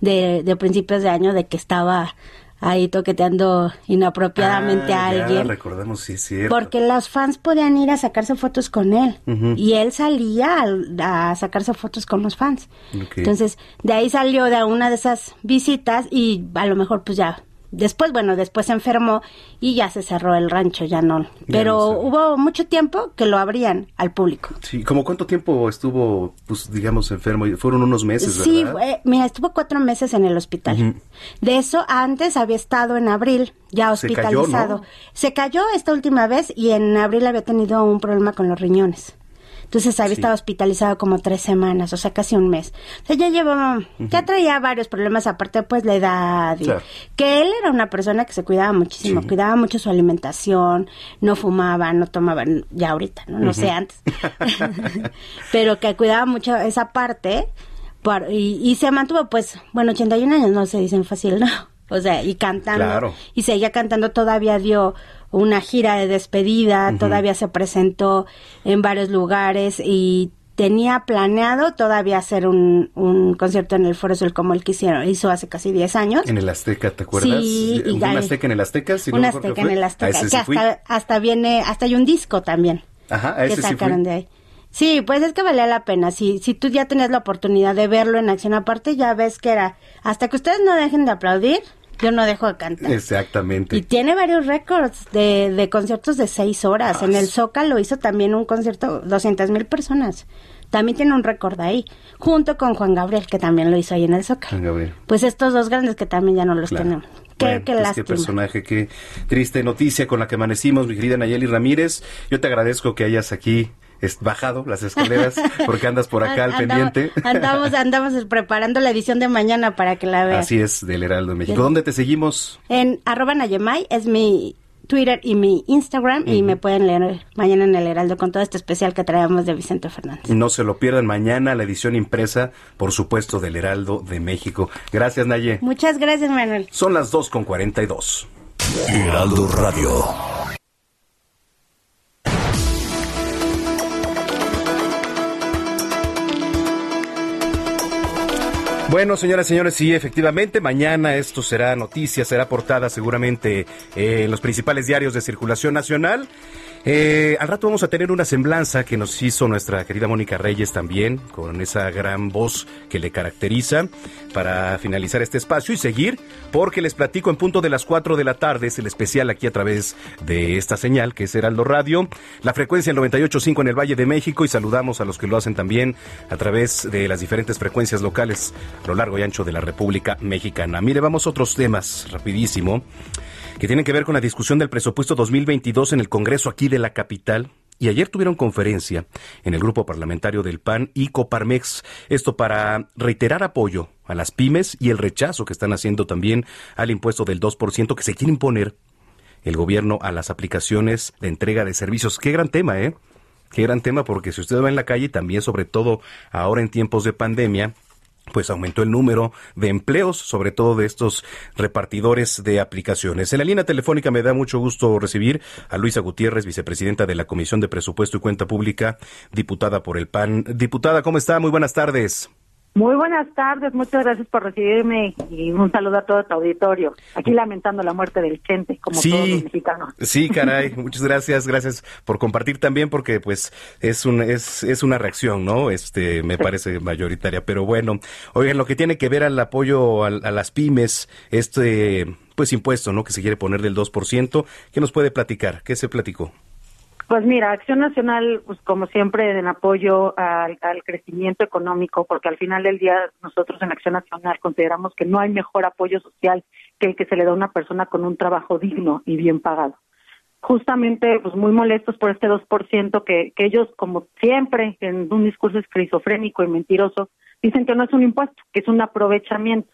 de, de principios de año de que estaba ahí toqueteando inapropiadamente a ah, alguien. recordemos, sí, sí. Porque los fans podían ir a sacarse fotos con él y él salía a, sacarse fotos con los fans. Entonces, de ahí salió de una de esas visitas y a lo mejor pues ya Después, bueno, después se enfermó y ya se cerró el rancho, ya no. Pero hubo mucho tiempo que lo abrían al público. Sí, ¿como cuánto tiempo estuvo, pues, digamos, enfermo? Fueron unos meses, Sí, mira, estuvo cuatro meses en el hospital. De eso, antes había estado en abril, ya hospitalizado. Se cayó esta última vez y en abril había tenido un problema con los riñones. Entonces había estado hospitalizado como tres semanas, o sea, casi un mes. O sea, ya llevaba, ya traía varios problemas, aparte pues la edad, que él era una persona que se cuidaba muchísimo, cuidaba mucho su alimentación, no fumaba, no tomaba, ya ahorita, no, no sé antes, pero que cuidaba mucho esa parte y, y se mantuvo pues, bueno, 81 años no se dicen fácil, ¿no? O sea, y cantando, y seguía cantando, todavía dio una gira de despedida, todavía se presentó en varios lugares y tenía planeado todavía hacer un, un concierto en el Foro Sol como él quisiera, hizo hace casi 10 años. En el Azteca, ¿te acuerdas? Sí, ¿Un Azteca en el Azteca? un Azteca en el Azteca, que hasta, hasta, viene, hasta hay un disco también. Ajá, a ese que sacaron de ahí. Sí, pues es que valía la pena. Si, si tú ya tenías la oportunidad de verlo en acción aparte, ya ves que era, hasta que ustedes no dejen de aplaudir, yo no dejo de cantar. Exactamente. Y tiene varios récords de, de conciertos de seis horas. en el Zócalo hizo también un concierto, 200 mil personas. También tiene un récord ahí, junto con Juan Gabriel, que también lo hizo ahí en el Zócalo. Juan Gabriel. Pues estos dos grandes que también ya no los tenemos. Qué, qué, pues qué personaje, qué triste noticia con la que amanecimos, mi querida Nayeli Ramírez. Yo te agradezco que hayas aquí bajado las escaleras porque andas por acá al pendiente. Andamos, andamos preparando la edición de mañana para que la veas. Así es, del Heraldo de México. ¿Dónde te seguimos? En arroba Nayemay, es mi Twitter y mi Instagram y me pueden leer mañana en el Heraldo con todo este especial que traemos de Vicente Fernández. No se lo pierdan mañana la edición impresa, por supuesto, del Heraldo de México. Gracias, Naye. Muchas gracias, Manuel. Son las 2 con 42. Heraldo Radio. Bueno, señoras y señores, sí, efectivamente, mañana esto será noticia, será portada seguramente eh, en los principales diarios de circulación nacional. Eh, al rato vamos a tener una semblanza que nos hizo nuestra querida Mónica Reyes también, con esa gran voz que le caracteriza, para finalizar este espacio y seguir, porque les platico en punto de las 4 de la tarde, es el especial aquí a través de esta señal, que es Heraldo Radio, la frecuencia el 98.5 en el Valle de México y saludamos a los que lo hacen también a través de las diferentes frecuencias locales a lo largo y ancho de la República Mexicana. Mire, vamos a otros temas rapidísimo que tienen que ver con la discusión del presupuesto 2022 en el Congreso aquí de la capital. Y ayer tuvieron conferencia en el grupo parlamentario del PAN y Coparmex, esto para reiterar apoyo a las pymes y el rechazo que están haciendo también al impuesto del 2% que se quiere imponer el gobierno a las aplicaciones de entrega de servicios. Qué gran tema, ¿eh? Qué gran tema porque si usted va en la calle, también sobre todo ahora en tiempos de pandemia, pues aumentó el número de empleos, sobre todo de estos repartidores de aplicaciones. En la línea telefónica me da mucho gusto recibir a Luisa Gutiérrez, vicepresidenta de la Comisión de Presupuesto y Cuenta Pública, diputada por el PAN. Diputada, ¿cómo está? Muy buenas tardes. Muy buenas tardes, muchas gracias por recibirme y un saludo a todo tu auditorio. Aquí lamentando la muerte del Chente, como todos los mexicanos. Sí, caray, muchas gracias, gracias por compartir también porque pues es un es es una reacción, ¿no? Este me parece mayoritaria, pero bueno, oigan, lo que tiene que ver al apoyo a, las pymes, este pues impuesto, ¿no? Que se quiere poner del 2%, ¿qué nos puede platicar? ¿Qué se platicó? Pues mira, Acción Nacional, pues como siempre, en apoyo al, crecimiento económico, porque al final del día nosotros en Acción Nacional consideramos que no hay mejor apoyo social que el que se le da a una persona con un trabajo digno y bien pagado. Justamente, pues muy molestos por este 2% que, que ellos, como siempre, en un discurso esquizofrénico y mentiroso, dicen que no es un impuesto, que es un aprovechamiento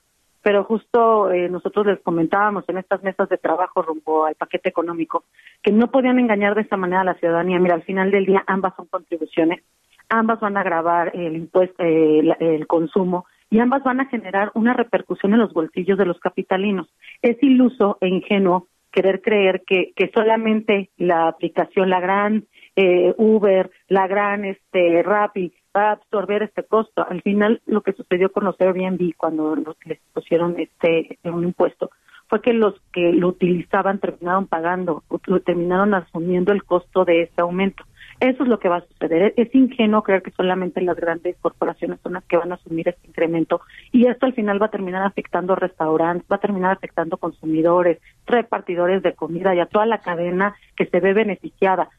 pero justo eh, nosotros les comentábamos en estas mesas de trabajo rumbo al paquete económico que no podían engañar de esta manera a la ciudadanía. Mira, al final del día ambas son contribuciones, ambas van a agravar el impuesto, eh, el consumo y ambas van a generar una repercusión en los bolsillos de los capitalinos. Es iluso e ingenuo querer creer que, que solamente la aplicación, la gran eh, Uber, la gran este Rappi va a absorber este costo. Al final, lo que sucedió con los Airbnb cuando les pusieron este un impuesto fue que los que lo utilizaban terminaron pagando, terminaron asumiendo el costo de ese aumento. Eso es lo que va a suceder. Es ingenuo creer que solamente las grandes corporaciones son las que van a asumir este incremento y esto al final va a terminar afectando restaurantes, va a terminar afectando consumidores, repartidores de comida y a toda la cadena que se ve beneficiada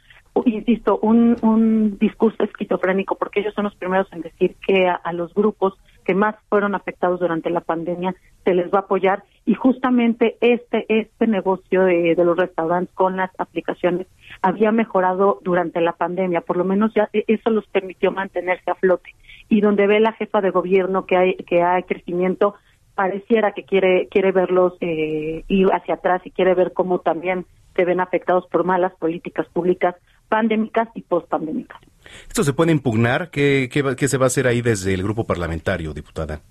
insisto, un, un discurso esquizofrénico, porque ellos son los primeros en decir que a, los grupos que más fueron afectados durante la pandemia se les va a apoyar. Y justamente este este negocio de, de, los restaurantes con las aplicaciones había mejorado durante la pandemia, por lo menos ya e, eso los permitió mantenerse a flote. Y donde ve la jefa de gobierno que hay que hay crecimiento pareciera que quiere quiere verlos eh, ir hacia atrás y quiere ver cómo también se ven afectados por malas políticas públicas pandémicas y postpandémicas. ¿Esto se puede impugnar? ¿Qué, qué, se va a hacer ahí desde el grupo parlamentario, diputada?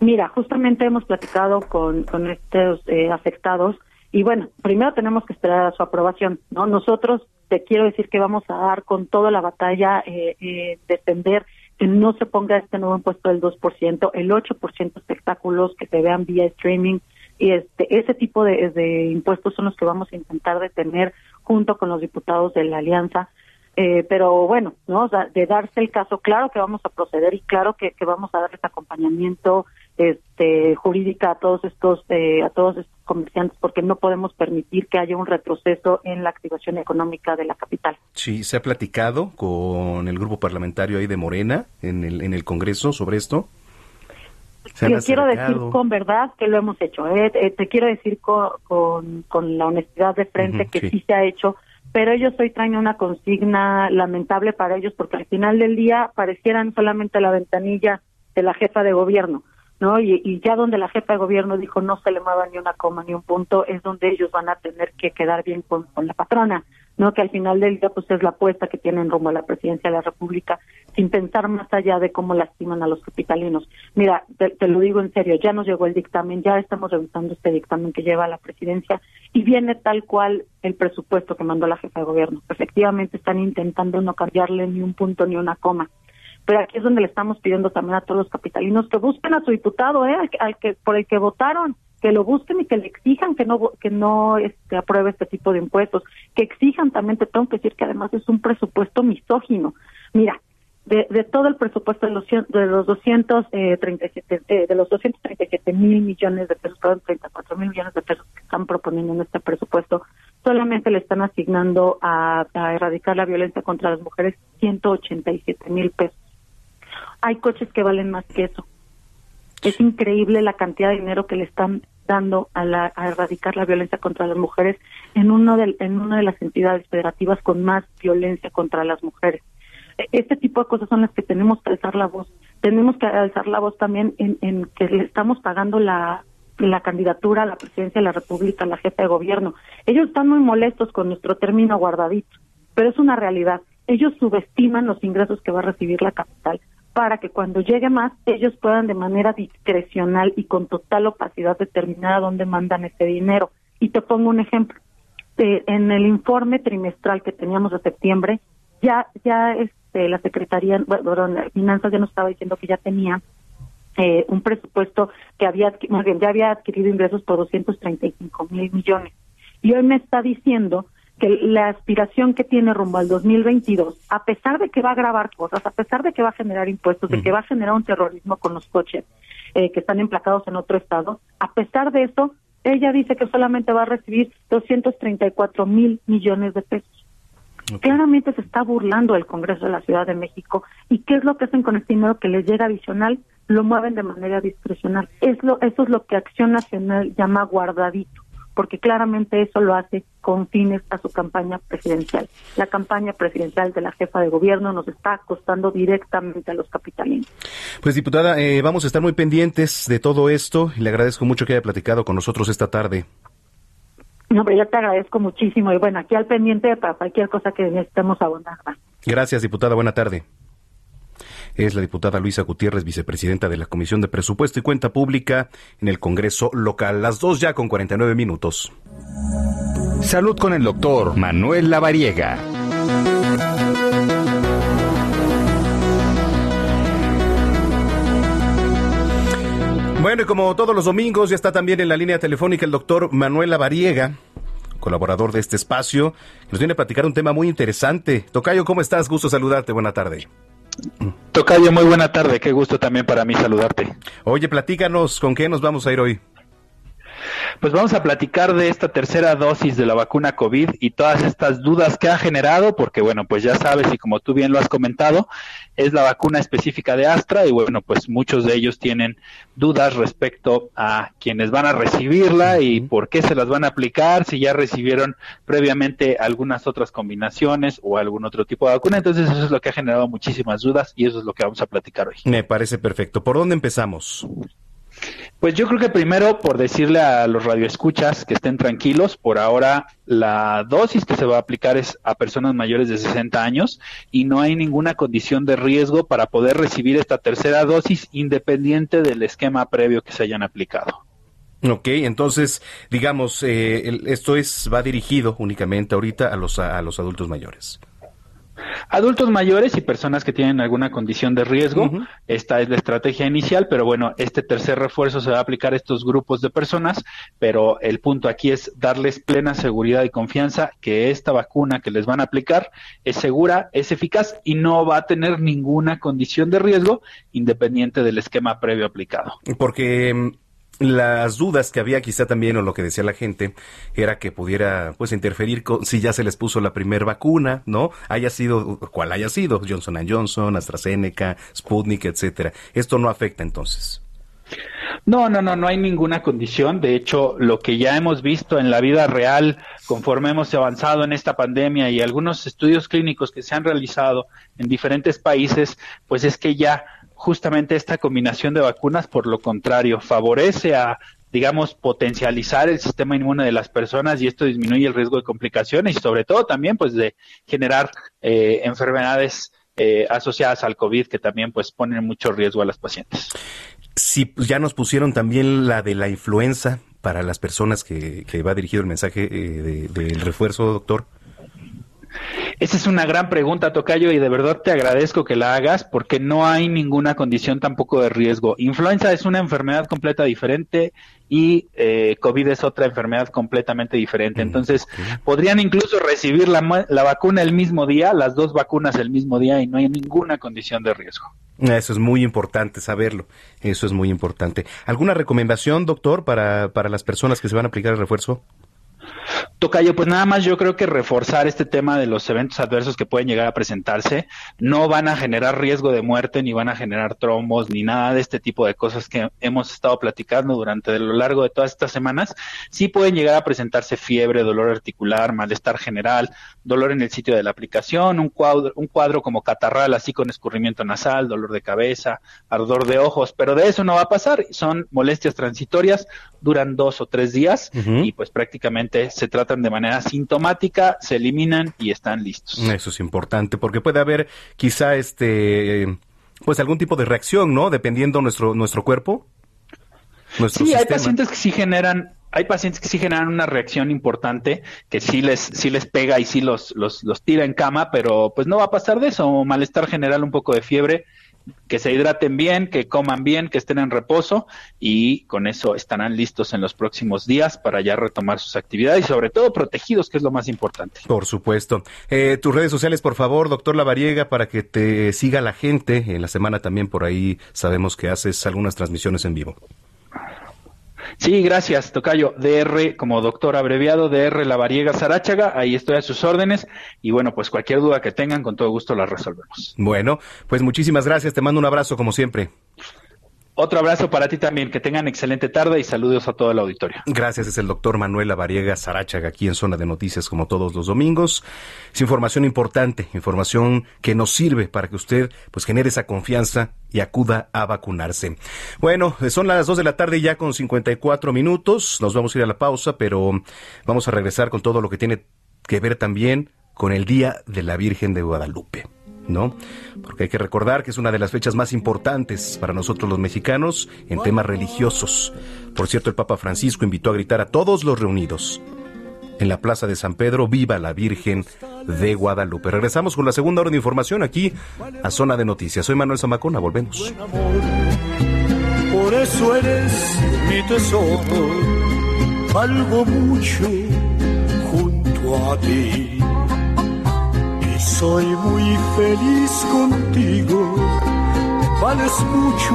Mira, justamente hemos platicado con, con estos eh, afectados y bueno, primero tenemos que esperar a su aprobación, ¿no? Nosotros te quiero decir que vamos a dar con toda la batalla, eh, eh, defender que no se ponga este nuevo impuesto del 2%, el 8% espectáculos que se vean vía streaming, y este ese tipo de, de impuestos son los que vamos a intentar detener junto con los diputados de la alianza. Eh, pero bueno, ¿no? de darse el caso, claro que vamos a proceder y claro que, vamos a darles acompañamiento este jurídica a todos estos eh, a todos estos comerciantes porque no podemos permitir que haya un retroceso en la activación económica de la capital. Sí, se ha platicado con el grupo parlamentario ahí de Morena en el en el Congreso sobre esto. Te quiero decir con verdad que lo hemos hecho. ¿eh? Eh, te quiero decir con, con, la honestidad de frente que sí. se ha hecho, pero ellos hoy traen una consigna lamentable para ellos porque al final del día parecieran solamente la ventanilla de la jefa de gobierno. ¿no? Y, y, ya donde la jefa de gobierno dijo no se le mueva ni una coma ni un punto, es donde ellos van a tener que quedar bien con, con la patrona. ¿No? Que al final del día pues es la apuesta que tienen rumbo a la presidencia de la República sin pensar más allá de cómo lastiman a los capitalinos. Mira, te, lo digo en serio, ya nos llegó el dictamen, ya estamos revisando este dictamen que lleva a la presidencia y viene tal cual el presupuesto que mandó la jefa de gobierno. Efectivamente están intentando no cambiarle ni un punto ni una coma. Pero aquí es donde le estamos pidiendo también a todos los capitalinos que busquen a su diputado, ¿eh? al que por el que votaron, que lo busquen y que le exijan que no que no este, apruebe este tipo de impuestos, que exijan también, te tengo que decir que además es un presupuesto misógino. Mira, de, de todo el presupuesto de los, de los 237 eh, de los 237 mil millones de pesos, perdón, 34 mil millones de pesos que están proponiendo en este presupuesto, solamente le están asignando a, a erradicar la violencia contra las mujeres 187 mil pesos. Hay coches que valen más que eso es increíble la cantidad de dinero que le están dando a, la, a erradicar la violencia contra las mujeres en uno de, en una de las entidades federativas con más violencia contra las mujeres. Este tipo de cosas son las que tenemos que alzar la voz. Tenemos que alzar la voz también en, en que le estamos pagando la, la candidatura a la presidencia de la República, la jefa de gobierno. Ellos están muy molestos con nuestro término guardadito, pero es una realidad. Ellos subestiman los ingresos que va a recibir la capital para que cuando llegue más ellos puedan de manera discrecional y con total opacidad determinar a dónde mandan ese dinero. Y te pongo un ejemplo. Eh, en el informe trimestral que teníamos de septiembre, ya ya este la Secretaría, bueno, Finanzas ya nos estaba diciendo que ya tenía eh, un presupuesto que había, más ya había adquirido ingresos por 235 mil millones. Y hoy me está diciendo que la aspiración que tiene rumbo al 2022, a pesar de que va a grabar cosas, a pesar de que va a generar impuestos, de que va a generar un terrorismo con los coches eh, que están emplacados en otro estado, a pesar de eso, ella dice que solamente va a recibir 234 mil millones de pesos. Claramente se está burlando el Congreso de la Ciudad de México. ¿Y qué es lo que hacen con este dinero que les llega adicional? Lo mueven de manera discrecional. Es lo, eso es lo que Acción Nacional llama guardadito porque claramente eso lo hace con fines a su campaña presidencial. La campaña presidencial de la jefa de gobierno nos está costando directamente a los capitalinos. Pues diputada, eh, vamos a estar muy pendientes de todo esto y le agradezco mucho que haya platicado con nosotros esta tarde. No, pero yo te agradezco muchísimo y bueno, aquí al pendiente para cualquier cosa que necesitemos abonar Gracias, diputada. Buena tarde es la diputada Luisa Gutiérrez, vicepresidenta de la Comisión de Presupuesto y Cuenta Pública en el Congreso local. Las dos ya con 49 minutos. Salud con el doctor Manuel Lavariega. Bueno, y como todos los domingos, ya está también en la línea telefónica el doctor Manuel Lavariega, colaborador de este espacio. Nos viene a platicar un tema muy interesante. Tocayo, ¿cómo estás? Gusto saludarte. Buena tarde. Tocayo, muy buena tarde. Qué gusto también para mí saludarte. Oye, platícanos, ¿con qué nos vamos a ir hoy? Pues vamos a platicar de esta tercera dosis de la vacuna COVID y todas estas dudas que ha generado, porque bueno, pues ya sabes y como tú bien lo has comentado, es la vacuna específica de Astra y bueno, pues muchos de ellos tienen dudas respecto a quienes van a recibirla y por qué se las van a aplicar, si ya recibieron previamente algunas otras combinaciones o algún otro tipo de vacuna. Entonces eso es lo que ha generado muchísimas dudas y eso es lo que vamos a platicar hoy. Me parece perfecto. ¿Por dónde empezamos? Pues yo creo que primero por decirle a los radioescuchas que estén tranquilos, por ahora la dosis que se va a aplicar es a personas mayores de 60 años y no hay ninguna condición de riesgo para poder recibir esta tercera dosis independiente del esquema previo que se hayan aplicado. Ok, entonces, digamos, eh, esto es va dirigido únicamente ahorita a los, a los adultos mayores. Adultos mayores y personas que tienen alguna condición de riesgo, esta es la estrategia inicial, pero bueno, este tercer refuerzo se va a aplicar a estos grupos de personas, pero el punto aquí es darles plena seguridad y confianza que esta vacuna que les van a aplicar es segura, es eficaz y no va a tener ninguna condición de riesgo independiente del esquema previo aplicado. Porque las dudas que había quizá también o lo que decía la gente era que pudiera pues interferir con si ya se les puso la primera vacuna, ¿no? Haya sido cual haya sido Johnson Johnson, AstraZeneca, Sputnik, etcétera. Esto no afecta entonces. No, no, no, no hay ninguna condición. De hecho, lo que ya hemos visto en la vida real, conforme hemos avanzado en esta pandemia y algunos estudios clínicos que se han realizado en diferentes países, pues es que ya justamente esta combinación de vacunas, por lo contrario, favorece a digamos, potencializar el sistema inmune de las personas y esto disminuye el riesgo de complicaciones y sobre todo también pues de generar eh, enfermedades eh, asociadas al COVID que también pues ponen mucho riesgo a las pacientes. Sí, pues ya nos pusieron también la de la influenza para las personas que, que va dirigido el mensaje eh, del refuerzo, doctor. Esa es una gran pregunta, Tocayo, y de verdad te agradezco que la hagas porque no hay ninguna condición tampoco de riesgo. Influenza es una enfermedad completa diferente y eh, COVID es otra enfermedad completamente diferente. Mm, Entonces, podrían incluso recibir la, la vacuna el mismo día, las dos vacunas el mismo día y no hay ninguna condición de riesgo. Eso es muy importante saberlo. Eso es muy importante. ¿Alguna recomendación, doctor, para, para las personas que se van a aplicar el refuerzo? Tocayo, pues nada más yo creo que reforzar este tema de los eventos adversos que pueden llegar a presentarse no van a generar riesgo de muerte, ni van a generar trombos, ni nada de este tipo de cosas que hemos estado platicando durante lo largo de todas estas semanas. Sí pueden llegar a presentarse fiebre, dolor articular, malestar general, dolor en el sitio de la aplicación, un cuadro, un cuadro como catarral así con escurrimiento nasal, dolor de cabeza, ardor de ojos, pero de eso no va a pasar. Son molestias transitorias, duran dos o tres días y pues prácticamente se tratan de manera sintomática, se eliminan y están listos. Eso es importante porque puede haber quizá este pues algún tipo de reacción, ¿no? Dependiendo nuestro nuestro cuerpo. sí, hay pacientes que sí generan hay pacientes que sí generan una reacción importante, que sí les, sí les pega y sí los, los, los tira en cama, pero pues no va a pasar de eso, malestar general, un poco de fiebre, que se hidraten bien, que coman bien, que estén en reposo y con eso estarán listos en los próximos días para ya retomar sus actividades y sobre todo protegidos, que es lo más importante. Por supuesto. Eh, tus redes sociales, por favor, doctor Lavariega, para que te siga la gente. En la semana también por ahí sabemos que haces algunas transmisiones en vivo. Sí, gracias, Tocayo. DR como doctor abreviado, DR Lavariega Sarachaga, ahí estoy a sus órdenes y bueno, pues cualquier duda que tengan, con todo gusto la resolvemos. Bueno, pues muchísimas gracias, te mando un abrazo como siempre. Otro abrazo para ti también, que tengan excelente tarde y saludos a todo el auditorio. Gracias, es el doctor Manuel Lavariega Sarachaga aquí en Zona de Noticias como todos los domingos. Es información importante, información que nos sirve para que usted pues genere esa confianza y acuda a vacunarse. Bueno, son las 2 de la tarde ya con 54 minutos, nos vamos a ir a la pausa, pero vamos a regresar con todo lo que tiene que ver también con el Día de la Virgen de Guadalupe. ¿No? Porque hay que recordar que es una de las fechas más importantes para nosotros los mexicanos en temas religiosos. Por cierto, el Papa Francisco invitó a gritar a todos los reunidos en la Plaza de San Pedro, viva la Virgen de Guadalupe. Regresamos con la segunda hora de información aquí a Zona de Noticias. Soy Manuel Zamacona, volvemos. Por eso eres mi tesoro, algo mucho junto a ti soy muy feliz contigo, vales mucho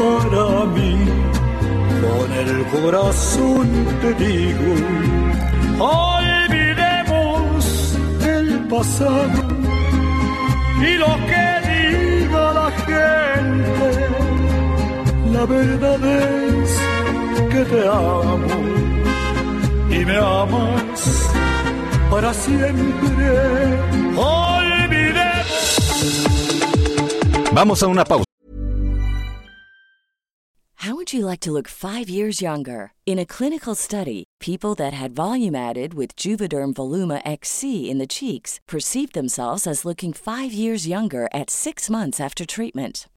para mí. Con el corazón te digo, olvidemos el pasado y lo que diga la gente. La verdad es que te amo y me amas para siempre. Vamos a una pausa. How would you like to look five years younger? In a clinical study, people that had volume added with Juvederm Voluma XC in the cheeks perceived themselves as looking five years younger at six months after treatment.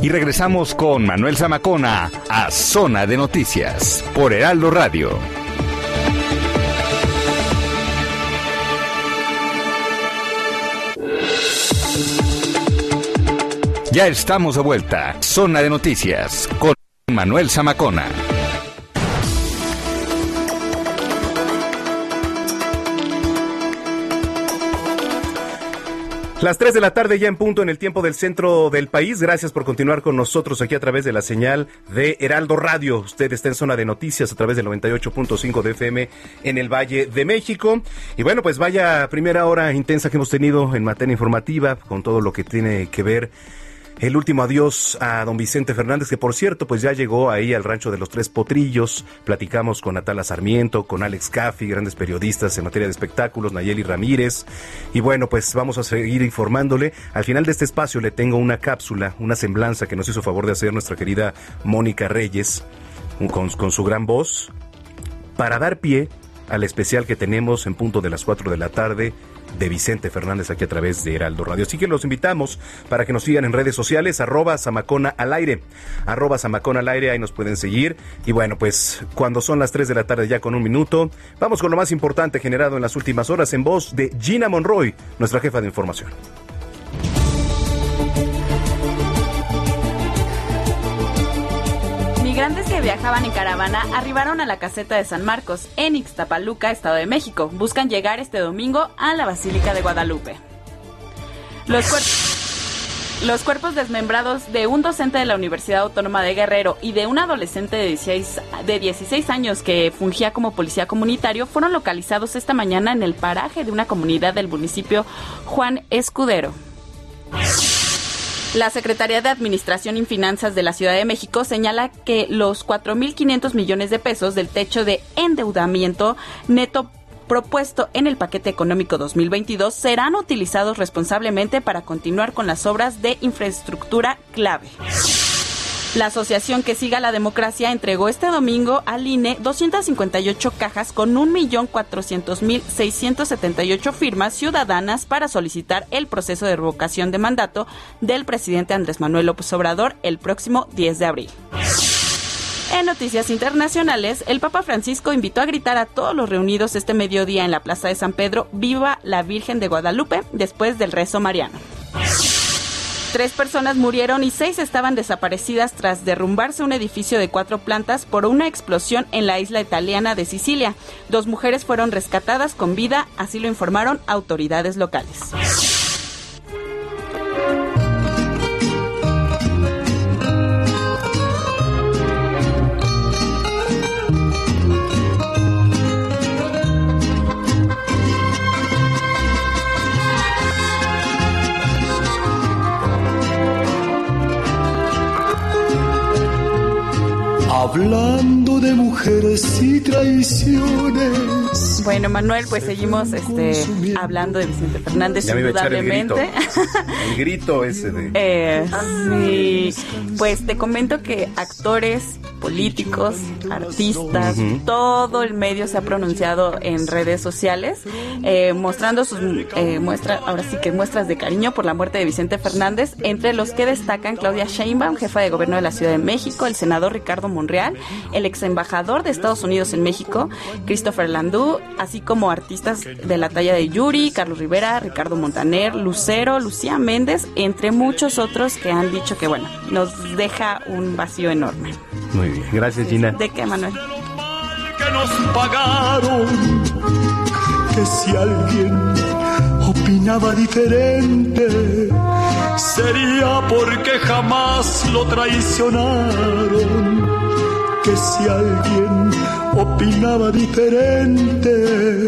Y regresamos con Manuel Zamacona a Zona de Noticias por Heraldo Radio. Ya estamos de vuelta. Zona de Noticias con Manuel Zamacona. Las 3 de la tarde ya en punto en el tiempo del centro del país. Gracias por continuar con nosotros aquí a través de la señal de Heraldo Radio. Usted está en zona de noticias a través del 98.5 de FM en el Valle de México. Y bueno, pues vaya primera hora intensa que hemos tenido en materia informativa con todo lo que tiene que ver el último adiós a don Vicente Fernández, que por cierto, pues ya llegó ahí al rancho de los Tres Potrillos. Platicamos con Natala Sarmiento, con Alex Caffi, grandes periodistas en materia de espectáculos, Nayeli Ramírez. Y bueno, pues vamos a seguir informándole. Al final de este espacio le tengo una cápsula, una semblanza que nos hizo favor de hacer nuestra querida Mónica Reyes, con, con su gran voz, para dar pie al especial que tenemos en punto de las 4 de la tarde de Vicente Fernández aquí a través de Heraldo Radio. Así que los invitamos para que nos sigan en redes sociales, arroba Samacona al aire, arroba Samacona al aire, ahí nos pueden seguir. Y bueno, pues cuando son las 3 de la tarde ya con un minuto, vamos con lo más importante generado en las últimas horas en voz de Gina Monroy, nuestra jefa de información. Viajaban en caravana arribaron a la caseta de San Marcos, en Ixtapaluca, Estado de México. Buscan llegar este domingo a la Basílica de Guadalupe. Los, cuerpos desmembrados de un docente de la Universidad Autónoma de Guerrero y de un adolescente de 16, de 16 años que fungía como policía comunitario fueron localizados esta mañana en el paraje de una comunidad del municipio Juan Escudero. La Secretaría de Administración y Finanzas de la Ciudad de México señala que los 4.500 millones de pesos del techo de endeudamiento neto propuesto en el paquete económico 2022 serán utilizados responsablemente para continuar con las obras de infraestructura clave. La asociación que siga la democracia entregó este domingo al INE 258 cajas con 1.400.678 firmas ciudadanas para solicitar el proceso de revocación de mandato del presidente Andrés Manuel López Obrador el próximo 10 de abril. En noticias internacionales, el Papa Francisco invitó a gritar a todos los reunidos este mediodía en la Plaza de San Pedro, Viva la Virgen de Guadalupe, después del rezo mariano. Tres personas murieron y seis estaban desaparecidas tras derrumbarse un edificio de cuatro plantas por una explosión en la isla italiana de Sicilia. Dos mujeres fueron rescatadas con vida, así lo informaron autoridades locales. Mujeres y traiciones. Bueno, Manuel, pues seguimos este, hablando de Vicente Fernández, indudablemente. El grito, ese de. Eh, sí, pues te comento que actores, políticos, artistas, todo el medio se ha pronunciado en redes sociales, eh, mostrando sus eh, muestras, ahora sí que muestras de cariño por la muerte de Vicente Fernández, entre los que destacan Claudia Sheinbaum, jefa de gobierno de la Ciudad de México, el senador Ricardo Monreal el ex embajador de Estados Unidos en México, Christopher Landú, así como artistas de la talla de Yuri, Carlos Rivera, Ricardo Montaner, Lucero, Lucía Méndez, entre muchos otros que han dicho que, bueno, nos deja un vacío enorme. Muy bien, gracias Gina. ¿De qué, Manuel? Que nos pagaron, que si alguien opinaba diferente, sería porque jamás lo traicionaron que si alguien opinaba diferente,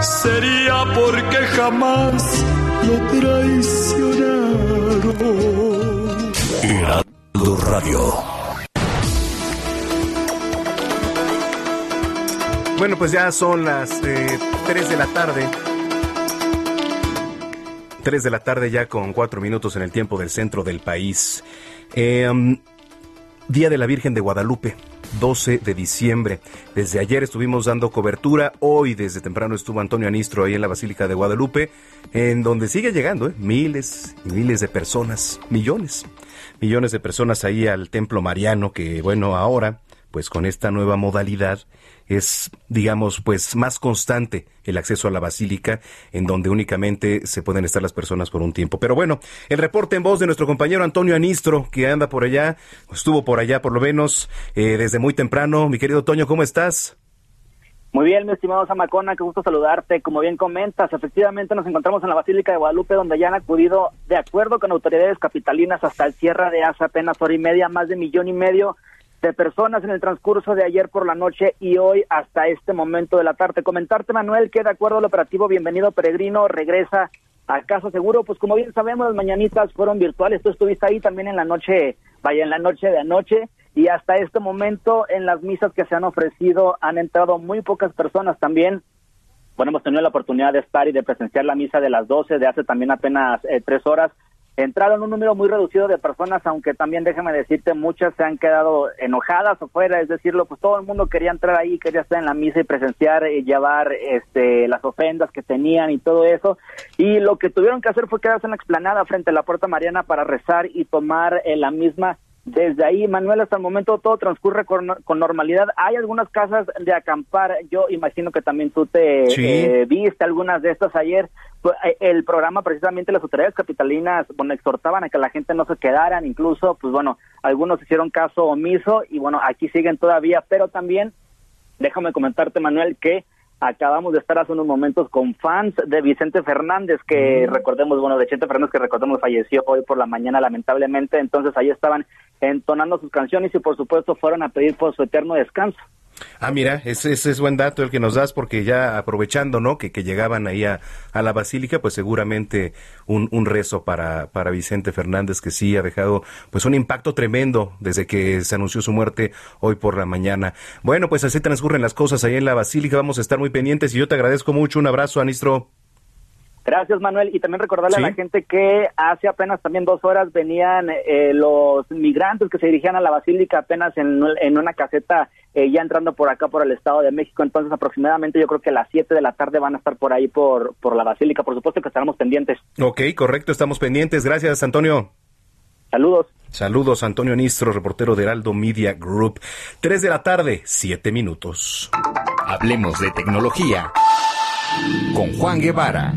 sería porque jamás lo traicionaron. Heraldo Radio. Bueno, pues ya son las eh, 3 de la tarde. 3 de la tarde ya con 4 minutos en el tiempo del centro del país. Eh, Día de la Virgen de Guadalupe. 12 de diciembre. Desde ayer estuvimos dando cobertura, hoy desde temprano estuvo Antonio Anistro ahí en la Basílica de Guadalupe, en donde sigue llegando ¿eh? miles y miles de personas, millones, millones de personas ahí al Templo Mariano, que bueno, ahora, pues con esta nueva modalidad, es, digamos, pues más constante el acceso a la basílica, en donde únicamente se pueden estar las personas por un tiempo. Pero bueno, el reporte en voz de nuestro compañero Antonio Anistro, que anda por allá, estuvo por allá por lo menos eh, desde muy temprano. Mi querido Toño, ¿cómo estás? Muy bien, mi estimado Zamacona, qué gusto saludarte. Como bien comentas, efectivamente nos encontramos en la Basílica de Guadalupe, donde ya han acudido, de acuerdo con autoridades capitalinas, hasta el cierre de hace apenas hora y media, más de millón y medio de personas en el transcurso de ayer por la noche y hoy hasta este momento de la tarde. Comentarte, Manuel, que de acuerdo al operativo Bienvenido Peregrino regresa a casa seguro, pues como bien sabemos, las mañanitas fueron virtuales, tú estuviste ahí también en la noche, vaya, en la noche de anoche, y hasta este momento en las misas que se han ofrecido han entrado muy pocas personas también. Bueno, hemos tenido la oportunidad de estar y de presenciar la misa de las 12 de hace también apenas eh, tres horas entraron un número muy reducido de personas, aunque también déjame decirte, muchas se han quedado enojadas o fuera, es decirlo, pues todo el mundo quería entrar ahí, quería estar en la misa y presenciar y llevar este las ofendas que tenían y todo eso, y lo que tuvieron que hacer fue quedarse en la explanada frente a la puerta mariana para rezar y tomar eh, la misma desde ahí, Manuel, hasta el momento todo transcurre con, normalidad. Hay algunas casas de acampar. Yo imagino que también tú te eh, viste algunas de estas ayer. Pues, eh, el programa, precisamente las autoridades capitalinas, bueno, exhortaban a que la gente no se quedaran. Incluso, pues bueno, algunos hicieron caso omiso y bueno, aquí siguen todavía. Pero también, déjame comentarte, Manuel, que acabamos de estar hace unos momentos con fans de Vicente Fernández, que mm. recordemos, bueno, de Vicente Fernández, que recordemos falleció hoy por la mañana, lamentablemente. Entonces ahí estaban entonando sus canciones y por supuesto fueron a pedir por su eterno descanso. Ah, mira, ese, es buen dato el que nos das porque ya aprovechando, ¿no? Que, que llegaban ahí a, la basílica, pues seguramente un, un rezo para, para Vicente Fernández que sí ha dejado pues un impacto tremendo desde que se anunció su muerte hoy por la mañana. Bueno, pues así transcurren las cosas ahí en la basílica, vamos a estar muy pendientes y yo te agradezco mucho, un abrazo, Anistro. Gracias, Manuel. Y también recordarle a la gente que hace apenas también dos horas venían eh, los migrantes que se dirigían a la Basílica apenas en, en una caseta eh, ya entrando por acá, por el Estado de México. Entonces, aproximadamente yo creo que a las 7 de la tarde van a estar por ahí, por, por la Basílica. Por supuesto que estaremos pendientes. Ok, correcto, estamos pendientes. Gracias, Antonio. Saludos. Saludos, Antonio Nistro, reportero de Heraldo Media Group. 3 de la tarde, 7 minutos. Hablemos de tecnología con Juan Guevara.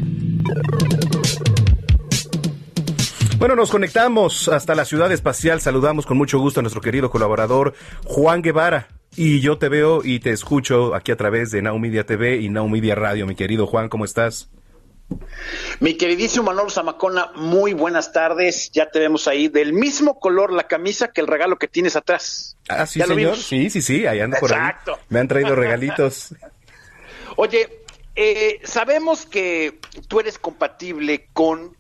Bueno, nos conectamos hasta la ciudad espacial. Saludamos con mucho gusto a nuestro querido colaborador Juan Guevara. Y yo te veo y te escucho aquí a través de Now Media TV y Now Media Radio. Mi querido Juan, ¿cómo estás? Mi queridísimo Manolo Zamacona, muy buenas tardes. Ya te vemos ahí del mismo color la camisa que el regalo que tienes atrás. Ah, sí, señor. Sí, sí, sí, ahí ando por Exacto. Me han traído regalitos. Oye, eh, sabemos que tú eres compatible con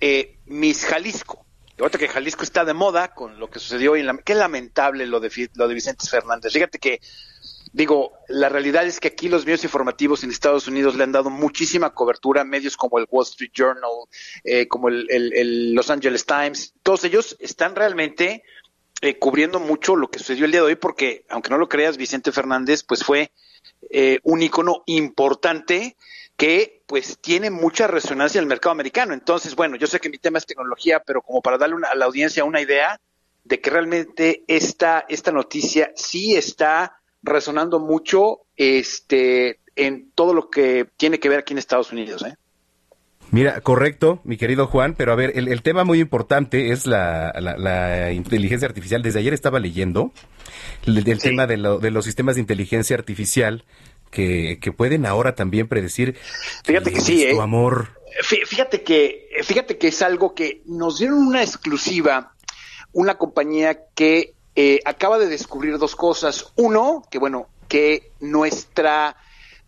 eh, Miss Jalisco. Ahorita que Jalisco está de moda con lo que sucedió y la, qué lamentable lo de, lo de Vicente Fernández. Fíjate que, digo, la realidad es que aquí los medios informativos en Estados Unidos le han dado muchísima cobertura, medios como el Wall Street Journal, eh, como el, Los Angeles Times, todos ellos están realmente eh, cubriendo mucho lo que sucedió el día de hoy porque, aunque no lo creas, Vicente Fernández pues fue eh, un icono importante que pues tiene mucha resonancia en el mercado americano. Entonces, bueno, yo sé que mi tema es tecnología, pero como para darle a la audiencia una idea de que realmente esta, esta noticia sí está resonando mucho este, en todo lo que tiene que ver aquí en Estados Unidos. ¿eh? Mira, correcto, mi querido Juan, pero a ver, el, tema muy importante es la, la, inteligencia artificial. Desde ayer estaba leyendo el, tema de, de, los sistemas de inteligencia artificial que, pueden ahora también predecir. Fíjate que, sí, tu ¿eh? amor. Fíjate que, fíjate que es algo que nos dieron una exclusiva, una compañía que eh, acaba de descubrir dos cosas. Uno, que bueno, que nuestra,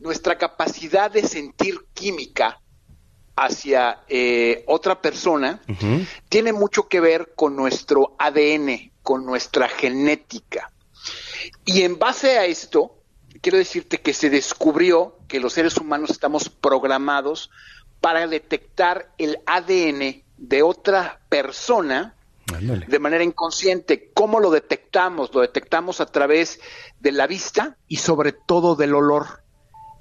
nuestra capacidad de sentir química hacia eh, otra persona tiene mucho que ver con nuestro ADN, con nuestra genética. Y en base a esto, quiero decirte que se descubrió que los seres humanos estamos programados para detectar el ADN de otra persona de manera inconsciente. ¿Cómo lo detectamos? Lo detectamos a través de la vista y sobre todo del olor.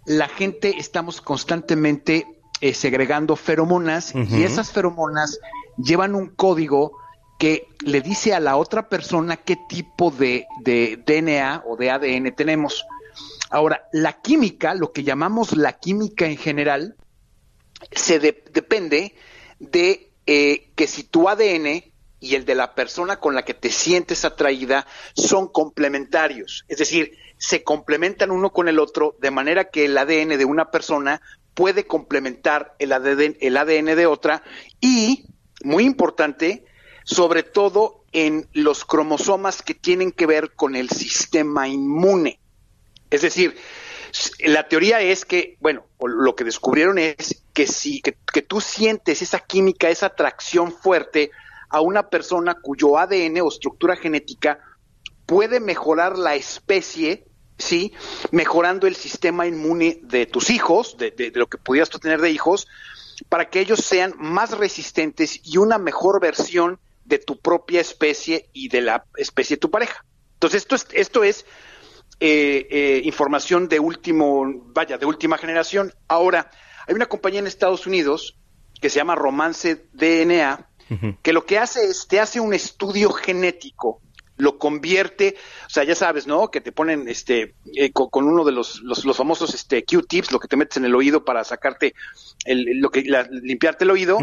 La gente estamos constantemente eh, segregando feromonas y esas feromonas llevan un código que le dice a la otra persona qué tipo de, de DNA o de ADN tenemos. Ahora, la química, lo que llamamos la química en general, se depende de eh, que si tu ADN y el de la persona con la que te sientes atraída son complementarios, es decir, se complementan uno con el otro de manera que el ADN de una persona puede complementar el ADN, de otra y, muy importante, sobre todo en los cromosomas que tienen que ver con el sistema inmune. Es decir, la teoría es que, bueno, lo que descubrieron es que si que, tú sientes esa química, esa atracción fuerte a una persona cuyo ADN o estructura genética puede mejorar la especie, ¿sí? Mejorando el sistema inmune de tus hijos, de, de lo que pudieras tú tener de hijos, para que ellos sean más resistentes y una mejor versión de tu propia especie y de la especie de tu pareja. Entonces, esto es, esto es eh, eh, información de último, vaya, de última generación. Ahora, hay una compañía en Estados Unidos que se llama Romance DNA, que lo que hace es, te hace un estudio genético, lo convierte, o sea, ya sabes, ¿no? Que te ponen, este, eh, con, uno de los, los, famosos, este, Q-tips, lo que te metes en el oído para sacarte, el, lo que, limpiarte el oído,